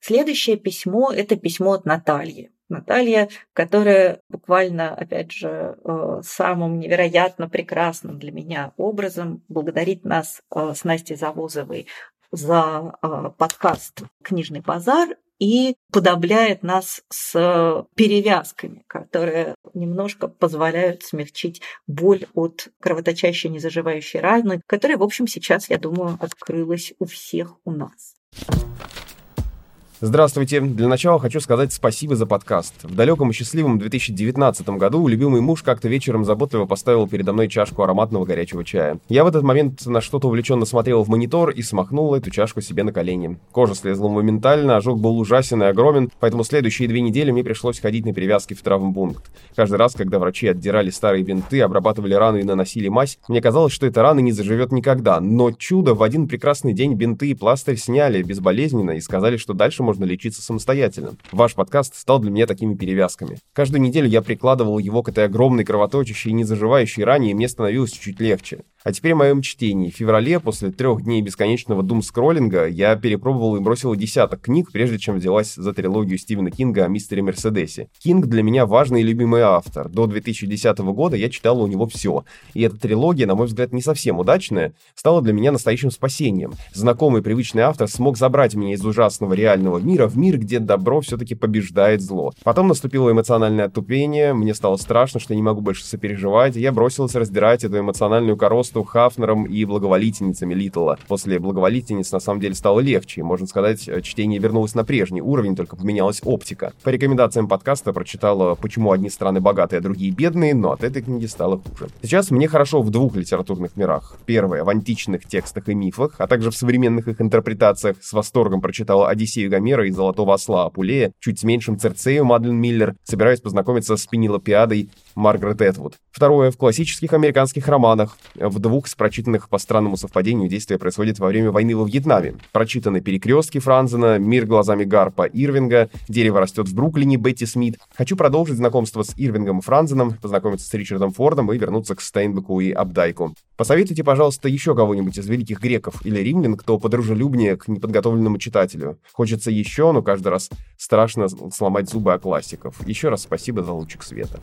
Следующее письмо – это письмо от Натальи. Наталья, которая буквально, опять же, э, самым невероятно прекрасным для меня образом благодарит нас э, с Настей Завозовой за э, подкаст «Книжный базар» и подобляет нас с перевязками, которые немножко позволяют смягчить боль от кровоточащей незаживающей раны, которая, в общем, сейчас, я думаю, открылась у всех у нас. Здравствуйте. Для начала хочу сказать спасибо за подкаст. В далеком и счастливом 2019 году любимый муж как-то вечером заботливо поставил передо мной чашку ароматного горячего чая. Я в этот момент на что-то увлеченно смотрел в монитор и смахнул эту чашку себе на колени. Кожа слезла моментально, ожог был ужасен и огромен, поэтому следующие две недели мне пришлось ходить на перевязки в травмпункт. Каждый раз, когда врачи отдирали старые бинты, обрабатывали раны и наносили мазь, мне казалось, что эта рана не заживет никогда. Но чудо, в один прекрасный день бинты и пластырь сняли безболезненно и сказали, что дальше можно можно лечиться самостоятельно. Ваш подкаст стал для меня такими перевязками. Каждую неделю я прикладывал его к этой огромной кровоточащей и незаживающей ране, и мне становилось чуть легче. А теперь о моем чтении. В феврале, после трех дней бесконечного дум-скроллинга, я перепробовал и бросил десяток книг, прежде чем взялась за трилогию Стивена Кинга о мистере Мерседесе. Кинг для меня важный и любимый автор. До 2010 года я читал у него все. И эта трилогия, на мой взгляд, не совсем удачная, стала для меня настоящим спасением. Знакомый привычный автор смог забрать меня из ужасного реального мира в мир, где добро все-таки побеждает зло. Потом наступило эмоциональное отупение, мне стало страшно, что я не могу больше сопереживать, и я бросился разбирать эту эмоциональную коросту между Хафнером и благоволительницами Литла. После благоволительниц на самом деле стало легче. Можно сказать, чтение вернулось на прежний уровень, только поменялась оптика. По рекомендациям подкаста прочитала «Почему одни страны богатые, а другие бедные», но от этой книги стало хуже. Сейчас мне хорошо в двух литературных мирах. Первое — в античных текстах и мифах, а также в современных их интерпретациях. С восторгом прочитала «Одиссею Гомера» и «Золотого осла» Апулея, чуть с меньшим Церцею Мадлен Миллер. Собираюсь познакомиться с Пенилопиадой Маргарет Этвуд. Второе — в классических американских романах. В двух из прочитанных по странному совпадению действия происходит во время войны во Вьетнаме. Прочитаны «Перекрестки» Франзена, «Мир глазами Гарпа» Ирвинга, «Дерево растет в Бруклине» Бетти Смит. Хочу продолжить знакомство с Ирвингом и Франзеном, познакомиться с Ричардом Фордом и вернуться к Стейнбеку и Абдайку. Посоветуйте, пожалуйста, еще кого-нибудь из великих греков или римлян, кто подружелюбнее к неподготовленному читателю. Хочется еще, но каждый раз страшно сломать зубы о классиков. Еще раз спасибо за лучик света.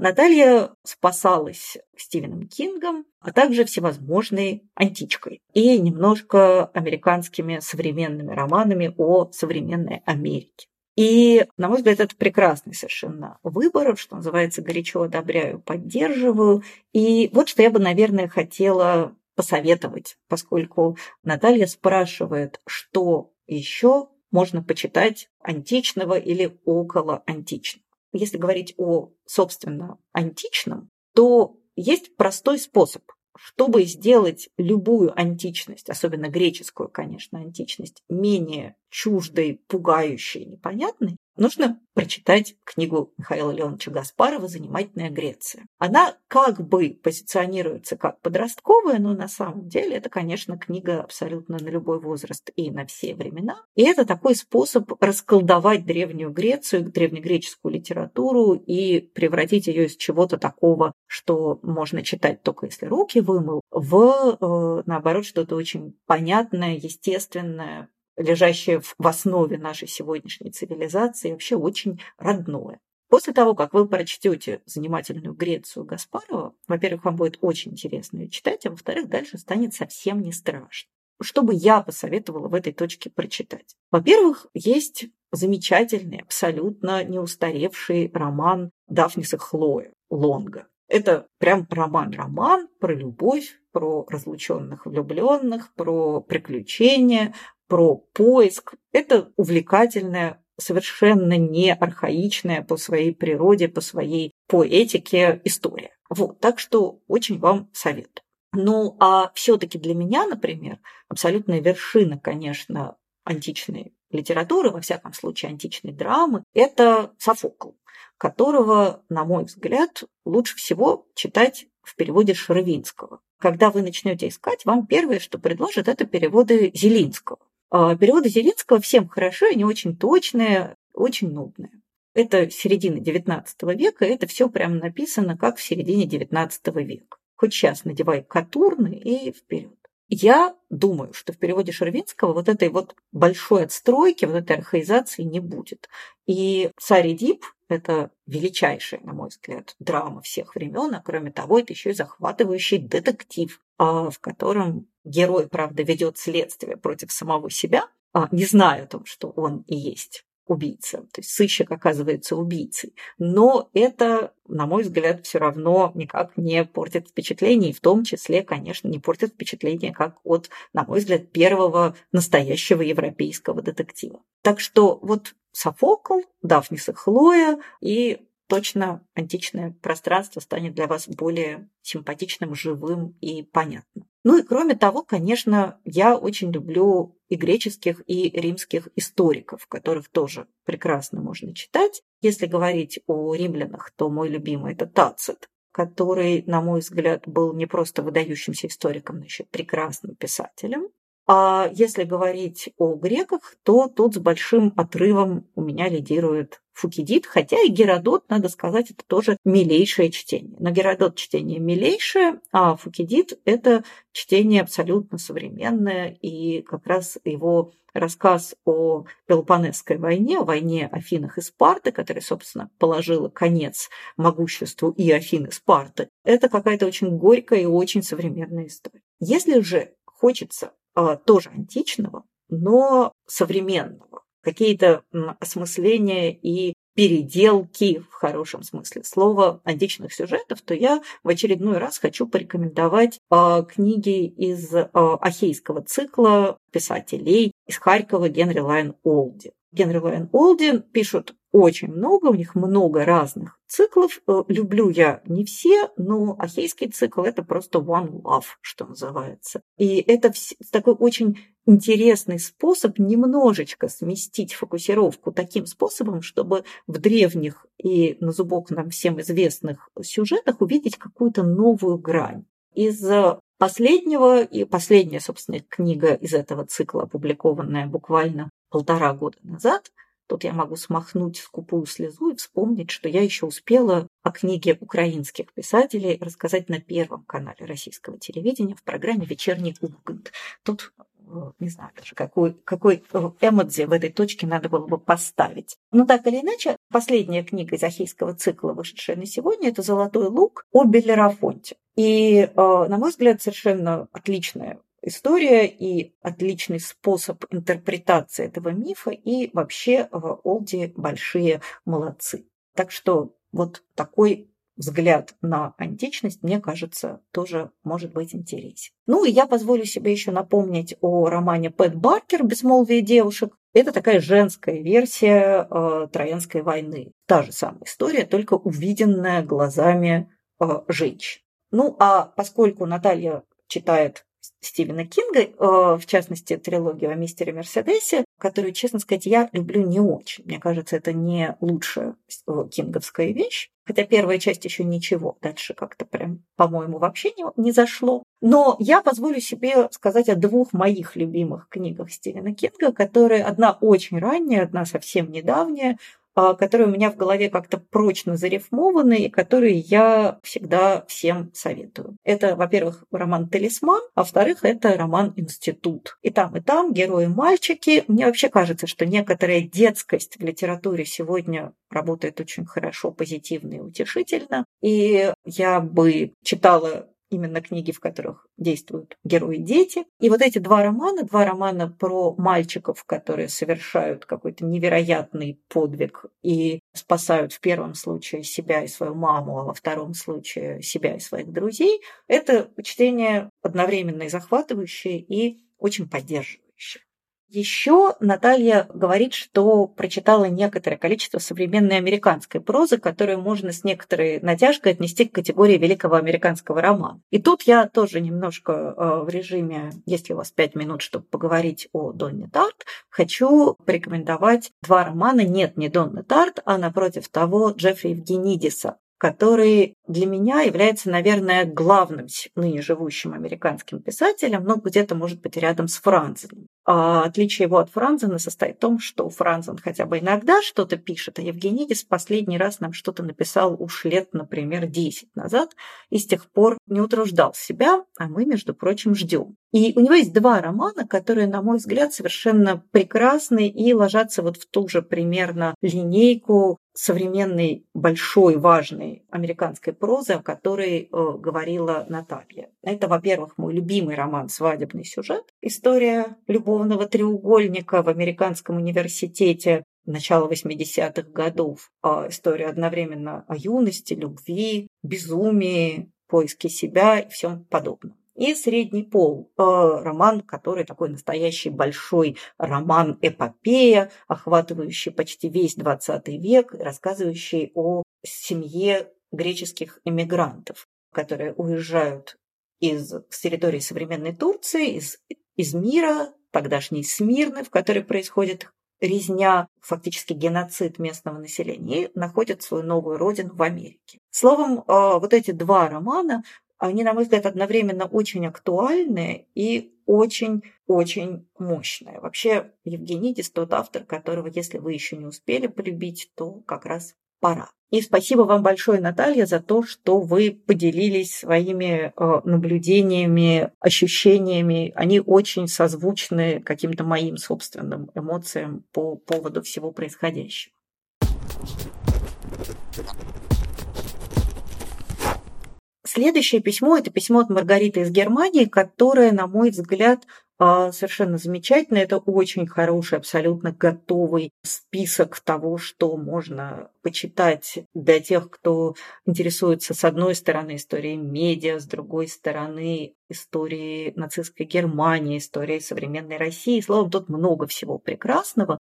Наталья спасалась Стивеном Кингом, а также всевозможной античкой и немножко американскими современными романами о современной Америке. И, на мой взгляд, это прекрасный совершенно выбор, что называется, горячо одобряю, поддерживаю. И вот что я бы, наверное, хотела посоветовать, поскольку Наталья спрашивает, что еще можно почитать античного или около античного если говорить о, собственно, античном, то есть простой способ. Чтобы сделать любую античность, особенно греческую, конечно, античность, менее чуждой, пугающей, непонятной, нужно прочитать книгу Михаила Леоновича Гаспарова «Занимательная Греция». Она как бы позиционируется как подростковая, но на самом деле это, конечно, книга абсолютно на любой возраст и на все времена. И это такой способ расколдовать Древнюю Грецию, древнегреческую литературу и превратить ее из чего-то такого, что можно читать только если руки вымыл, в, э, наоборот, что-то очень понятное, естественное, лежащее в основе нашей сегодняшней цивилизации, вообще очень родное. После того, как вы прочтете занимательную Грецию Гаспарова, во-первых, вам будет очень интересно ее читать, а во-вторых, дальше станет совсем не страшно. Что бы я посоветовала в этой точке прочитать? Во-первых, есть замечательный, абсолютно неустаревший роман Дафниса Хлоя Лонга. Это прям роман-роман про любовь, про разлученных влюбленных, про приключения, про поиск. Это увлекательная, совершенно не архаичная по своей природе, по своей поэтике история. Вот, так что очень вам советую. Ну, а все-таки для меня, например, абсолютная вершина, конечно, античной литературы, во всяком случае античной драмы, это Софокл, которого, на мой взгляд, лучше всего читать в переводе Шервинского. Когда вы начнете искать, вам первое, что предложат, это переводы Зелинского. А, переводы Зеленского всем хорошо, они очень точные, очень нудные. Это середина XIX века, это все прямо написано, как в середине XIX века. Хоть сейчас надевай катурны и вперед. Я думаю, что в переводе Шервинского вот этой вот большой отстройки, вот этой архаизации не будет. И царь Эдип – это величайшая, на мой взгляд, драма всех времен, а кроме того, это еще и захватывающий детектив, в котором герой, правда, ведет следствие против самого себя, а, не зная о том, что он и есть убийца. То есть сыщик оказывается убийцей. Но это, на мой взгляд, все равно никак не портит впечатление. И в том числе, конечно, не портит впечатление как от, на мой взгляд, первого настоящего европейского детектива. Так что вот Софокл, Дафнис и Хлоя и точно античное пространство станет для вас более симпатичным, живым и понятным. Ну и кроме того, конечно, я очень люблю и греческих, и римских историков, которых тоже прекрасно можно читать. Если говорить о римлянах, то мой любимый это Тацит, который, на мой взгляд, был не просто выдающимся историком, но еще прекрасным писателем. А если говорить о греках, то тут с большим отрывом у меня лидирует Фукидид, хотя и Геродот, надо сказать, это тоже милейшее чтение. Но Геродот чтение милейшее, а Фукидид – это чтение абсолютно современное, и как раз его рассказ о Пелопонесской войне, о войне Афинах и Спарты, которая, собственно, положила конец могуществу и Афин и Спарты, это какая-то очень горькая и очень современная история. Если же хочется тоже античного, но современного. Какие-то осмысления и переделки в хорошем смысле слова античных сюжетов, то я в очередной раз хочу порекомендовать э, книги из э, ахейского цикла писателей из Харькова Генри Лайн Олди. Генри Лоэн Олдин пишут очень много, у них много разных циклов. Э, люблю я не все, но ахейский цикл – это просто one love, что называется. И это такой очень интересный способ немножечко сместить фокусировку таким способом, чтобы в древних и на зубок нам всем известных сюжетах увидеть какую-то новую грань. Из последнего, и последняя, собственно, книга из этого цикла, опубликованная буквально полтора года назад – Тут я могу смахнуть скупую слезу и вспомнить, что я еще успела о книге украинских писателей рассказать на Первом канале российского телевидения в программе «Вечерний Ургант». Тут э, не знаю даже, какой, какой э, эмодзи в этой точке надо было бы поставить. Но так или иначе, последняя книга из ахейского цикла, вышедшая на сегодня, это «Золотой лук» о Белерафонте. И, э, на мой взгляд, совершенно отличная история и отличный способ интерпретации этого мифа, и вообще в Олди большие молодцы. Так что вот такой взгляд на античность, мне кажется, тоже может быть интересен. Ну и я позволю себе еще напомнить о романе Пэт Баркер «Безмолвие девушек». Это такая женская версия э, Троянской войны. Та же самая история, только увиденная глазами э, женщин. Ну а поскольку Наталья читает Стивена Кинга, э, в частности, трилогию о мистере Мерседесе, которую, честно сказать, я люблю не очень. Мне кажется, это не лучшая э, кинговская вещь. Хотя первая часть еще ничего, дальше как-то прям, по-моему, вообще не, не зашло. Но я позволю себе сказать о двух моих любимых книгах Стивена Кинга, которые одна очень ранняя, одна совсем недавняя, которые у меня в голове как-то прочно зарифмованы и которые я всегда всем советую. Это, во-первых, роман «Талисман», а во-вторых, это роман «Институт». И там, и там герои мальчики. Мне вообще кажется, что некоторая детскость в литературе сегодня работает очень хорошо, позитивно и утешительно. И я бы читала именно книги, в которых действуют герои-дети. И вот эти два романа, два романа про мальчиков, которые совершают какой-то невероятный подвиг и спасают в первом случае себя и свою маму, а во втором случае себя и своих друзей, это чтение одновременно и захватывающее, и очень поддерживающее. Еще Наталья говорит, что прочитала некоторое количество современной американской прозы, которую можно с некоторой натяжкой отнести к категории великого американского романа. И тут я тоже немножко э, в режиме, если у вас пять минут, чтобы поговорить о Донне Тарт, хочу порекомендовать два романа «Нет, не Донны Тарт», а напротив того Джеффри Евгенидиса который для меня является, наверное, главным ныне живущим американским писателем, но где-то, может быть, рядом с Франзеном. А отличие его от Франзена состоит в том, что Франзен хотя бы иногда что-то пишет, а Евгенидис последний раз нам что-то написал уж лет, например, 10 назад, и с тех пор не утруждал себя, а мы, между прочим, ждем. И у него есть два романа, которые, на мой взгляд, совершенно прекрасны и ложатся вот в ту же примерно линейку современной большой важной американской прозы, о которой э, говорила Наталья. Это, во-первых, мой любимый роман «Свадебный сюжет». История любовного треугольника в американском университете начала 80-х годов. А история одновременно о юности, любви, безумии, поиске себя и всем подобном и «Средний пол», э, роман, который такой настоящий большой роман-эпопея, охватывающий почти весь XX век, рассказывающий о семье греческих эмигрантов, которые уезжают из территории современной Турции, из, из мира, тогдашней Смирны, в которой происходит резня, фактически геноцид местного населения, и находят свою новую родину в Америке. Словом, э, вот эти два романа они, на мой взгляд, одновременно очень актуальные и очень-очень мощные. Вообще, Евгенидис тот автор, которого, если вы еще не успели полюбить, то как раз пора. И спасибо вам большое, Наталья, за то, что вы поделились своими э, наблюдениями, ощущениями. Они очень созвучны каким-то моим собственным эмоциям по поводу всего происходящего. Следующее письмо – это письмо от Маргариты из Германии, которое, на мой взгляд, совершенно замечательно. Это очень хороший, абсолютно готовый список того, что можно почитать для тех, кто интересуется, с одной стороны, историей медиа, с другой стороны, историей нацистской Германии, историей современной России. Словом, тут много всего прекрасного.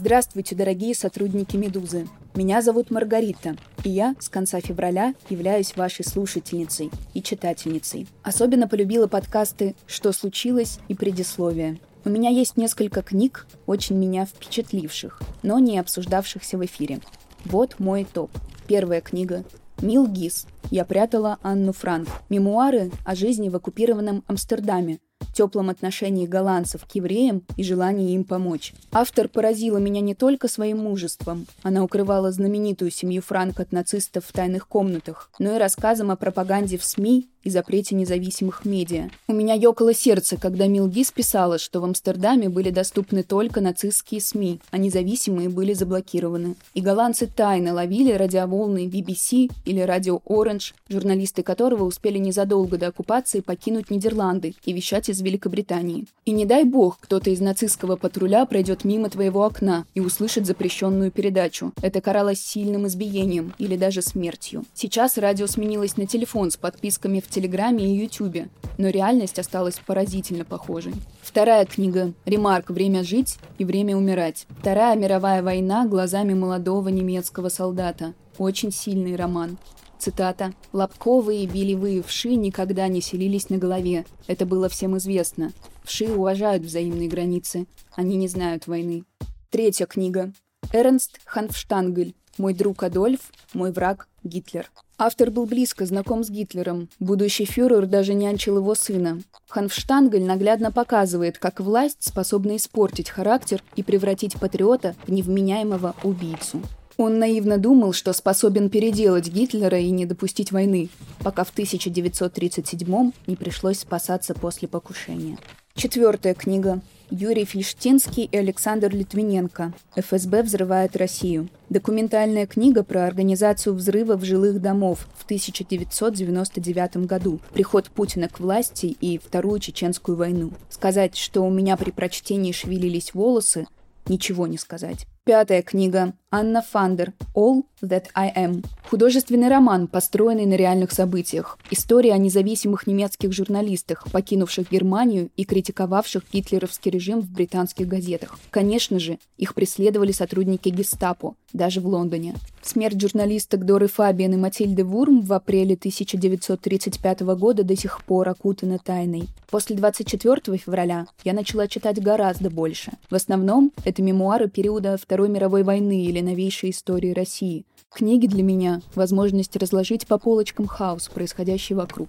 Здравствуйте, дорогие сотрудники «Медузы». Меня зовут Маргарита, и я с конца февраля являюсь вашей слушательницей и читательницей. Особенно полюбила подкасты «Что случилось» и «Предисловие». У меня есть несколько книг, очень меня впечатливших, но не обсуждавшихся в эфире. Вот мой топ. Первая книга «Мил Гис. Я прятала Анну Франк». Мемуары о жизни в оккупированном Амстердаме – теплом отношении голландцев к евреям и желании им помочь. Автор поразила меня не только своим мужеством, она укрывала знаменитую семью Франк от нацистов в тайных комнатах, но и рассказом о пропаганде в СМИ и запрете независимых медиа. У меня ёкало сердце, когда Милгис писала, что в Амстердаме были доступны только нацистские СМИ, а независимые были заблокированы. И голландцы тайно ловили радиоволны BBC или радио Orange, журналисты которого успели незадолго до оккупации покинуть Нидерланды и вещать из Великобритании. И не дай бог, кто-то из нацистского патруля пройдет мимо твоего окна и услышит запрещенную передачу. Это каралось сильным избиением или даже смертью. Сейчас радио сменилось на телефон с подписками в Телеграме и Ютубе, но реальность осталась поразительно похожей. Вторая книга «Ремарк. Время жить и время умирать». Вторая мировая война глазами молодого немецкого солдата. Очень сильный роман. Цитата. «Лобковые белевые вши никогда не селились на голове. Это было всем известно. Вши уважают взаимные границы. Они не знают войны». Третья книга. Эрнст Ханфштангель. Мой друг Адольф, мой враг Гитлер. Автор был близко знаком с Гитлером. Будущий фюрер даже нянчил его сына. Ханфштангель наглядно показывает, как власть способна испортить характер и превратить патриота в невменяемого убийцу. Он наивно думал, что способен переделать Гитлера и не допустить войны, пока в 1937 не пришлось спасаться после покушения. Четвертая книга Юрий Фельштинский и Александр Литвиненко. ФСБ взрывает Россию. Документальная книга про организацию взрывов жилых домов в 1999 году, приход Путина к власти и Вторую Чеченскую войну. Сказать, что у меня при прочтении шевелились волосы, ничего не сказать. Пятая книга Анна Фандер «All That I Am». Художественный роман, построенный на реальных событиях. История о независимых немецких журналистах, покинувших Германию и критиковавших гитлеровский режим в британских газетах. Конечно же, их преследовали сотрудники гестапо, даже в Лондоне. Смерть журналисток Доры Фабиан и Матильды Вурм в апреле 1935 года до сих пор окутана тайной. После 24 февраля я начала читать гораздо больше. В основном это мемуары периода Второй мировой войны или новейшей истории России. Книги для меня — возможность разложить по полочкам хаос, происходящий вокруг.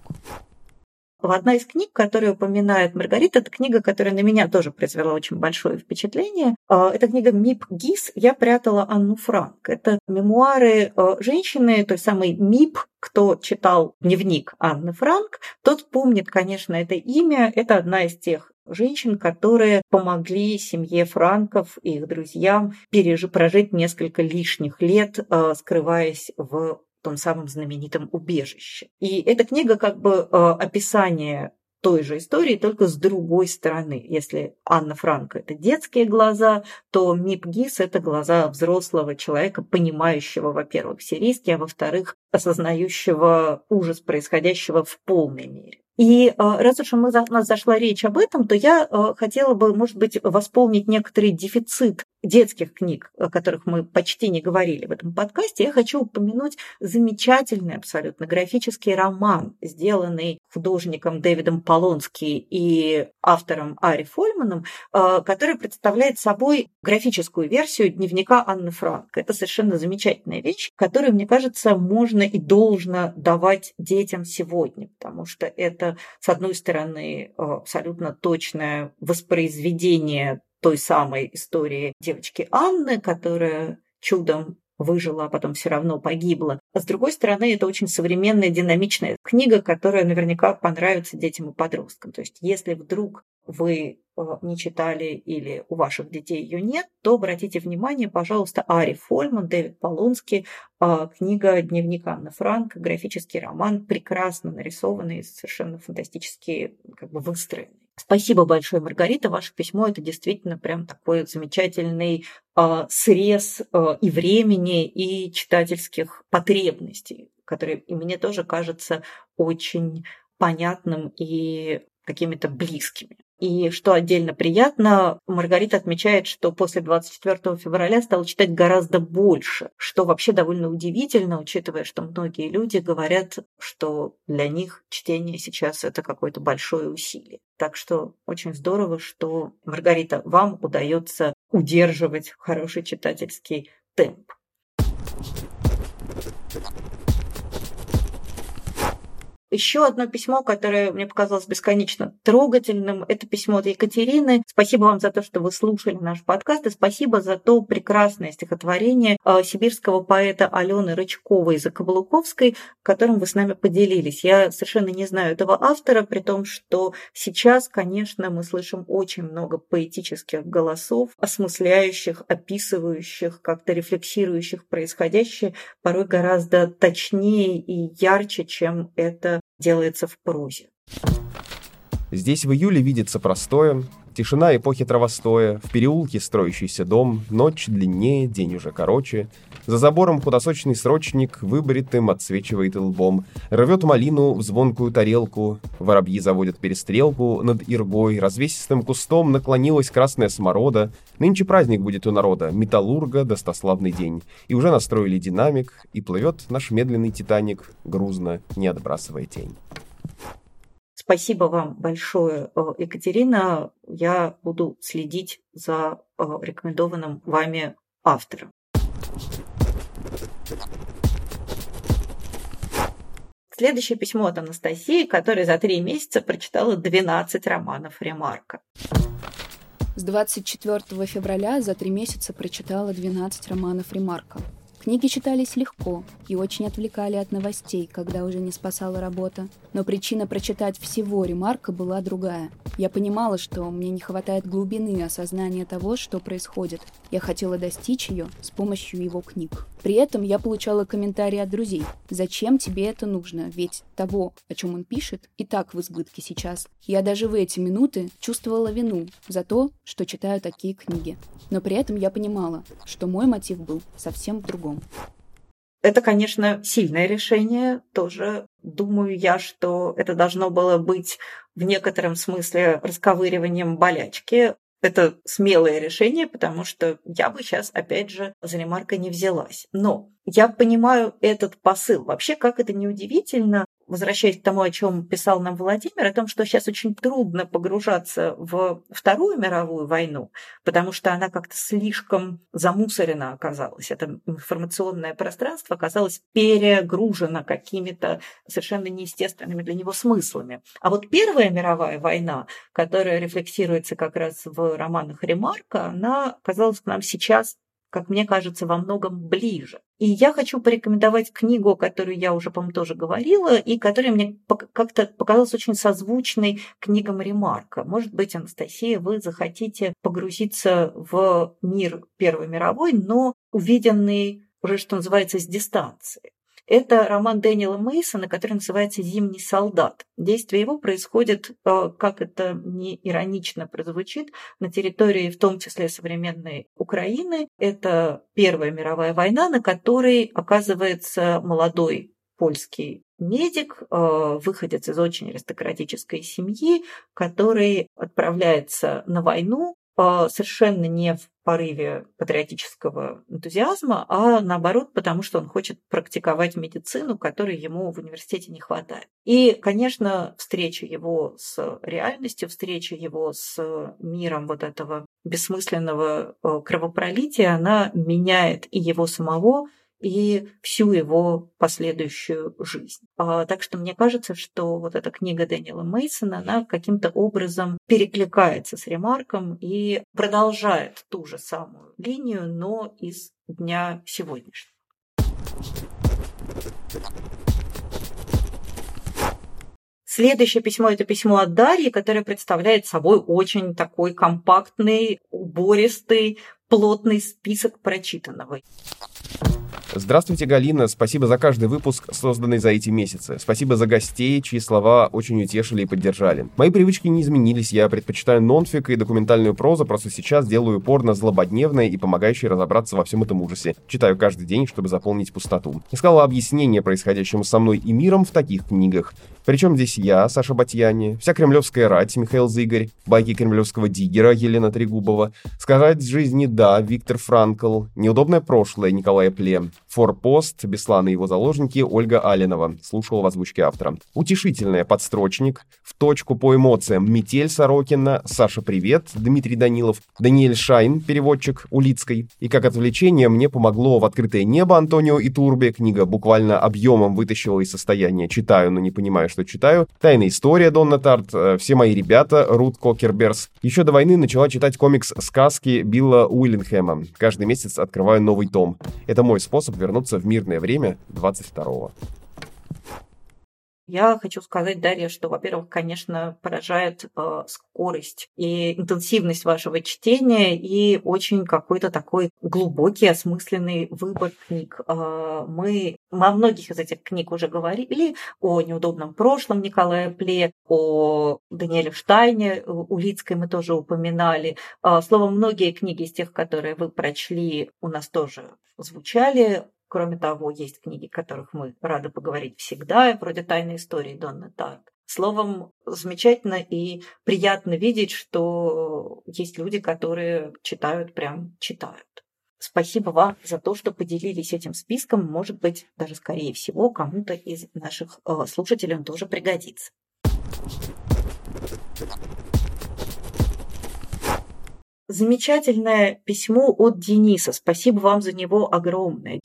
Одна из книг, которую упоминает Маргарита, это книга, которая на меня тоже произвела очень большое впечатление. А, это книга Мип Гис «Я прятала Анну Франк». Это мемуары а, женщины, той самой Мип, кто читал дневник Анны Франк, тот помнит, конечно, это имя. Это одна из тех женщин, которые помогли семье Франков и их друзьям пережи, прожить несколько лишних лет, а, скрываясь в том самом знаменитом убежище. И эта книга как бы э, описание той же истории, только с другой стороны. Если Анна Франко – это детские глаза, то Мип Гис – это глаза взрослого человека, понимающего, во-первых, все риски, а во-вторых, осознающего ужас происходящего в полной мере. И а, раз уж мы, у нас зашла речь об этом, то я а, хотела бы, может быть, восполнить некоторый дефицит детских книг, о которых мы почти не говорили в этом подкасте. Я хочу упомянуть замечательный абсолютно графический роман, сделанный художником Дэвидом Полонски и автором Ари Фольманом, а, который представляет собой графическую версию дневника Анны Франк. Это совершенно замечательная вещь, которую, мне кажется, можно и должно давать детям сегодня, потому что это это, с одной стороны, э, абсолютно точное воспроизведение той самой истории девочки Анны, которая чудом выжила, а потом все равно погибла. А с другой стороны, это очень современная, динамичная книга, которая наверняка понравится детям и подросткам. То есть, если вдруг вы э, не читали или у ваших детей ее нет, то обратите внимание, пожалуйста, Ари Фольман, Дэвид Полонский, э, книга «Дневник Анны Франк», графический роман, прекрасно нарисованный, совершенно фантастически как бы выстроенный. Спасибо большое, Маргарита. Ваше письмо это действительно прям такой замечательный э, срез э, и времени, и читательских потребностей, которые и мне тоже кажется очень понятным и какими-то близкими. И что отдельно приятно, Маргарита отмечает, что после 24 февраля стала читать гораздо больше, что вообще довольно удивительно, учитывая, что многие люди говорят, что для них чтение сейчас это какое-то большое усилие. Так что очень здорово, что, Маргарита, вам удается удерживать хороший читательский темп. Еще одно письмо, которое мне показалось бесконечно трогательным, это письмо от Екатерины. Спасибо вам за то, что вы слушали наш подкаст, и спасибо за то прекрасное стихотворение э, сибирского поэта Алены Рычковой Закаблуковской, которым вы с нами поделились. Я совершенно не знаю этого автора, при том, что сейчас, конечно, мы слышим очень много поэтических голосов, осмысляющих, описывающих, как-то рефлексирующих происходящее, порой гораздо точнее и ярче, чем это делается в прозе. Здесь в июле видится простое, тишина эпохи травостоя, в переулке строящийся дом, ночь длиннее, день уже короче. За забором худосочный срочник выбритым отсвечивает лбом, рвет малину в звонкую тарелку, воробьи заводят перестрелку над иргой, развесистым кустом наклонилась красная сморода. Нынче праздник будет у народа, металлурга, достославный день. И уже настроили динамик, и плывет наш медленный титаник, грузно, не отбрасывая тень. Спасибо вам большое, э, Екатерина. Я буду следить за э, рекомендованным вами автором. Следующее письмо от Анастасии, которая за три месяца прочитала 12 романов Ремарка. С 24 февраля за три месяца прочитала 12 романов Ремарка. Книги читались легко и очень отвлекали от новостей, когда уже не спасала работа. Но причина прочитать всего ремарка была другая. Я понимала, что мне не хватает глубины осознания того, что происходит. Я хотела достичь ее с помощью его книг. При этом я получала комментарии от друзей. «Зачем тебе это нужно? Ведь того, о чем он пишет, и так в избытке сейчас». Я даже в эти минуты чувствовала вину за то, что читаю такие книги. Но при этом я понимала, что мой мотив был совсем в другом. Это, конечно, сильное решение. Тоже думаю я, что это должно было быть в некотором смысле расковыриванием болячки. Это смелое решение, потому что я бы сейчас, опять же, за ремаркой не взялась. Но я понимаю этот посыл. Вообще, как это неудивительно, возвращаясь к тому, о чем писал нам Владимир, о том, что сейчас очень трудно погружаться в Вторую мировую войну, потому что она как-то слишком замусорена оказалась. Это информационное пространство оказалось перегружено какими-то совершенно неестественными для него смыслами. А вот Первая мировая война, которая рефлексируется как раз в романах Ремарка, она оказалась к нам сейчас как мне кажется, во многом ближе. И я хочу порекомендовать книгу, которую я уже, по-моему, тоже говорила, и которая мне как-то показалась очень созвучной книгам Ремарка. Может быть, Анастасия, вы захотите погрузиться в мир Первой мировой, но увиденный уже, что называется, с дистанции. Это роман Дэниела Мейсона, который называется «Зимний солдат». Действие его происходит, э, как это не иронично прозвучит, на территории в том числе современной Украины. Это Первая мировая война, на которой оказывается молодой польский медик, э, выходец из очень аристократической семьи, который отправляется на войну совершенно не в порыве патриотического энтузиазма, а наоборот, потому что он хочет практиковать медицину, которой ему в университете не хватает. И, конечно, встреча его с реальностью, встреча его с миром вот этого бессмысленного э, кровопролития, она меняет и его самого, и всю его последующую жизнь. А, так что мне кажется, что вот эта книга Дэниела Мейсона, она каким-то образом перекликается с ремарком и продолжает ту же самую линию, но из дня сегодняшнего. Следующее письмо – это письмо от Дарьи, которое представляет собой очень такой компактный, убористый, плотный список прочитанного. Здравствуйте, Галина. Спасибо за каждый выпуск, созданный за эти месяцы. Спасибо за гостей, чьи слова очень утешили и поддержали. Мои привычки не изменились. Я предпочитаю нонфик и документальную прозу, просто сейчас делаю упор на злободневное и помогающее разобраться во всем этом ужасе. Читаю каждый день, чтобы заполнить пустоту. Искал объяснение происходящему со мной и миром в таких книгах. Причем здесь я, Саша Батьяни, вся кремлевская рать, Михаил Зыгарь, байки кремлевского диггера, Елена Трегубова, сказать жизни да, Виктор Франкл, неудобное прошлое, Николай Эппле, Форпост, Беслан и его заложники, Ольга Алленова, слушал в озвучке автора. Утешительное подстрочник, в точку по эмоциям, Метель Сорокина, Саша Привет, Дмитрий Данилов, Даниэль Штайн, переводчик Улицкой. И как отвлечение мне помогло в «Открытое небо» Антонио Итурбе, книга буквально объемом вытащила из состояния «читаю, но не понимаю, что читаю», «Тайная история» Донна Тарт, э, «Все мои ребята» Рут Кокер Беркс. Еще до войны начала читать комикс «Сказки» Билла Уиллингхэма. Каждый месяц открываю новый том. Это мой способ вернуться в мирное время 22-го. Я хочу сказать, Дарья, что, во-первых, конечно, поражает э, скорость и интенсивность вашего чтения и очень какой-то такой глубокий, осмысленный выбор книг. Э, мы во многих из этих книг уже говорили о неудобном прошлом Николая Пле, о Даниэле Штайне, Улицкой мы тоже упоминали. Э, словом, многие книги из тех, которые вы прочли, у нас тоже звучали. Кроме того, есть книги, о которых мы рады поговорить всегда, вроде «Тайной истории» Донны Тарт. Словом, замечательно и приятно видеть, что есть люди, которые читают, прям читают. Спасибо вам за то, что поделились этим списком. Может быть, даже скорее всего, кому-то из наших э, слушателей он тоже пригодится. Замечательное письмо от Дениса. Спасибо вам за него огромное.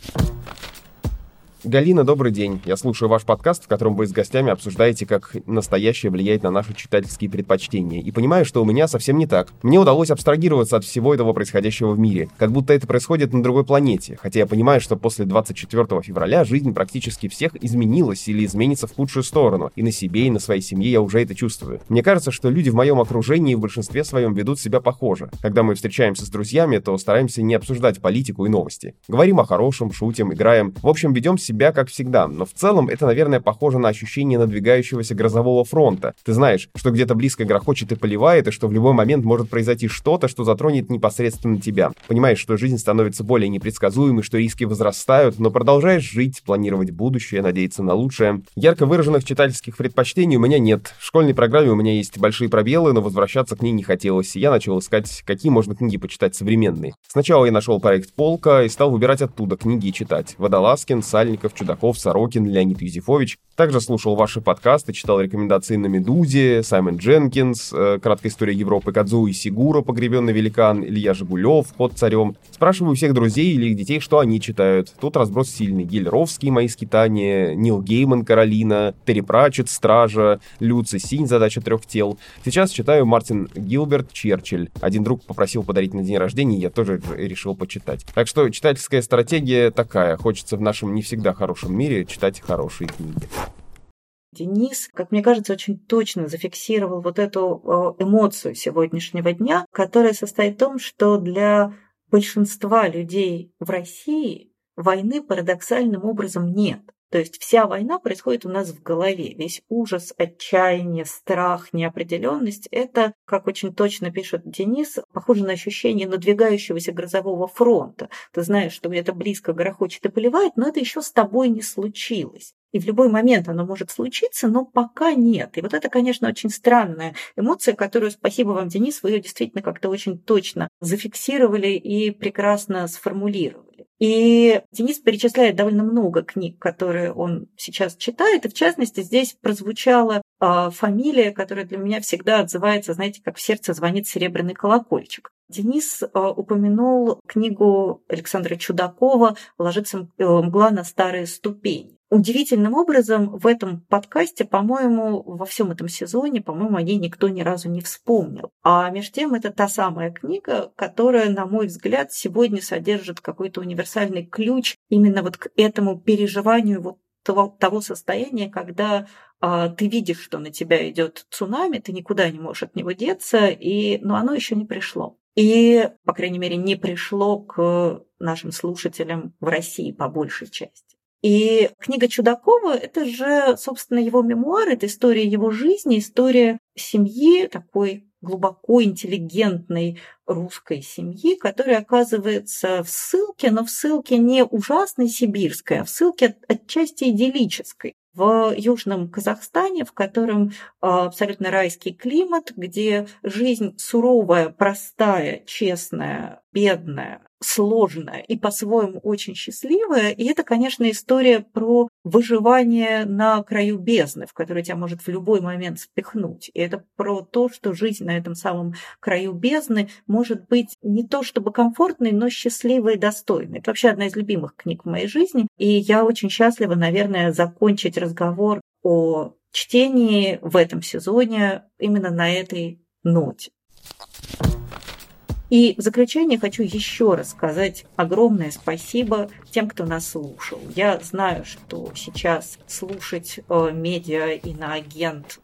Галина, добрый день. Я слушаю ваш подкаст, в котором вы с гостями обсуждаете, как настоящее влияет на наши читательские предпочтения. И понимаю, что у меня совсем не так. Мне удалось абстрагироваться от всего этого происходящего в мире, как будто это происходит на другой планете. Хотя я понимаю, что после 24 февраля жизнь практически всех изменилась или изменится в худшую сторону. И на себе, и на своей семье я уже это чувствую. Мне кажется, что люди в моем окружении в большинстве своем ведут себя похоже. Когда мы встречаемся с друзьями, то стараемся не обсуждать политику и новости. Говорим о хорошем, шутим, играем. В общем, ведем себя себя, как всегда. Но в целом это, наверное, похоже на ощущение надвигающегося грозового фронта. Ты знаешь, что где-то близко грохочет и поливает, и что в любой момент может произойти что-то, что затронет непосредственно тебя. Понимаешь, что жизнь становится более непредсказуемой, что риски возрастают, но продолжаешь жить, планировать будущее, надеяться на лучшее. Ярко выраженных читательских предпочтений у меня нет. В школьной программе у меня есть большие пробелы, но возвращаться к ней не хотелось. Я начал искать, какие можно книги почитать современные. Сначала я нашел проект «Полка» и стал выбирать оттуда книги и читать. Водолазкин, Сальников, Новиков, Чудаков, Сорокин, Леонид Юзефович. Также слушал ваши подкасты, читал рекомендации на «Медузе», Саймон Дженкинс, э, «Краткая история Европы», Кадзу и Сигура, «Погребенный великан», Илья Жигулев, «Ход царем». Спрашиваю всех друзей или их детей, что они читают. Тут разброс сильный. Гильровский, «Мои скитания», Нил Гейман, «Каролина», Терри Пратчет, «Стража», Люци Синь, «Задача трех тел». Сейчас читаю Мартин Гилберт, «Черчилль». Один друг попросил подарить на день рождения, я тоже решил почитать. Так что читательская стратегия такая. Хочется в нашем не всегда хорошем мире читать хорошие книги. Денис, как мне кажется, очень точно зафиксировал вот эту э, эмоцию сегодняшнего дня, которая состоит в том, что для большинства людей в России войны парадоксальным образом нет. То есть вся война происходит у нас в голове. Весь ужас, отчаяние, страх, неопределенность – это, как очень точно пишет Денис, похоже на ощущение надвигающегося грозового фронта. Ты знаешь, что где-то близко грохочет и поливает, но это еще с тобой не случилось. И в любой момент оно может случиться, но пока нет. И вот это, конечно, очень странная эмоция, которую, спасибо вам, Денис, вы ее действительно как-то очень точно зафиксировали и прекрасно сформулировали. И Денис перечисляет довольно много книг, которые он сейчас читает, и в частности здесь прозвучала э, фамилия, которая для меня всегда отзывается, знаете, как в сердце звонит серебряный колокольчик. Денис э, упомянул книгу Александра Чудакова «Ложится мгла на старые ступени». Удивительным образом в этом подкасте, по-моему, во всем этом сезоне, по-моему, о ней никто ни разу не вспомнил. А между тем это та самая книга, которая, на мой взгляд, сегодня содержит какой-то универсальный ключ именно вот к этому переживанию вот того, того состояния, когда а, ты видишь, что на тебя идет цунами, ты никуда не можешь от него деться, и, но оно еще не пришло. И, по крайней мере, не пришло к нашим слушателям в России по большей части. И книга Чудакова – это же, собственно, его мемуар, это история его жизни, история семьи такой глубоко интеллигентной русской семьи, которая оказывается в ссылке, но в ссылке не ужасной сибирской, а в ссылке отчасти идиллической. В Южном Казахстане, в котором а, абсолютно райский климат, где жизнь суровая, простая, честная, бедная, сложная и по-своему очень счастливая. И это, конечно, история про выживание на краю бездны, в которую тебя может в любой момент спихнуть. И это про то, что жизнь на этом самом краю бездны может быть не то чтобы комфортной, но счастливой и достойной. Это вообще одна из любимых книг в моей жизни. И я очень счастлива, наверное, закончить разговор о чтении в этом сезоне именно на этой ноте. И в заключение хочу еще раз сказать огромное спасибо тем, кто нас слушал. Я знаю, что сейчас слушать э, медиа и на агент,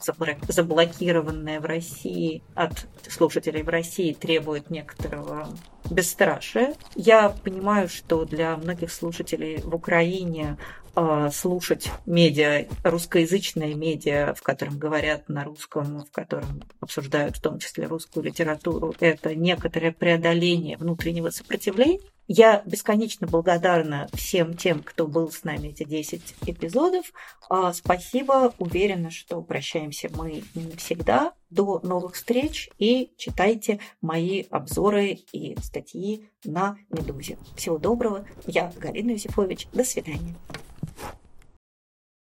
заблокированное в России от слушателей в России, требует некоторого бесстрашие. Я понимаю, что для многих слушателей в Украине э, слушать медиа, русскоязычные медиа, в котором говорят на русском, в котором обсуждают в том числе русскую литературу, это некоторое преодоление внутреннего сопротивления. Я бесконечно благодарна всем тем, кто был с нами эти 10 эпизодов. А, спасибо. Уверена, что прощаемся мы не навсегда. До новых встреч и читайте мои обзоры и статьи на «Медузе». Всего доброго. Я Галина Юзефович. До свидания.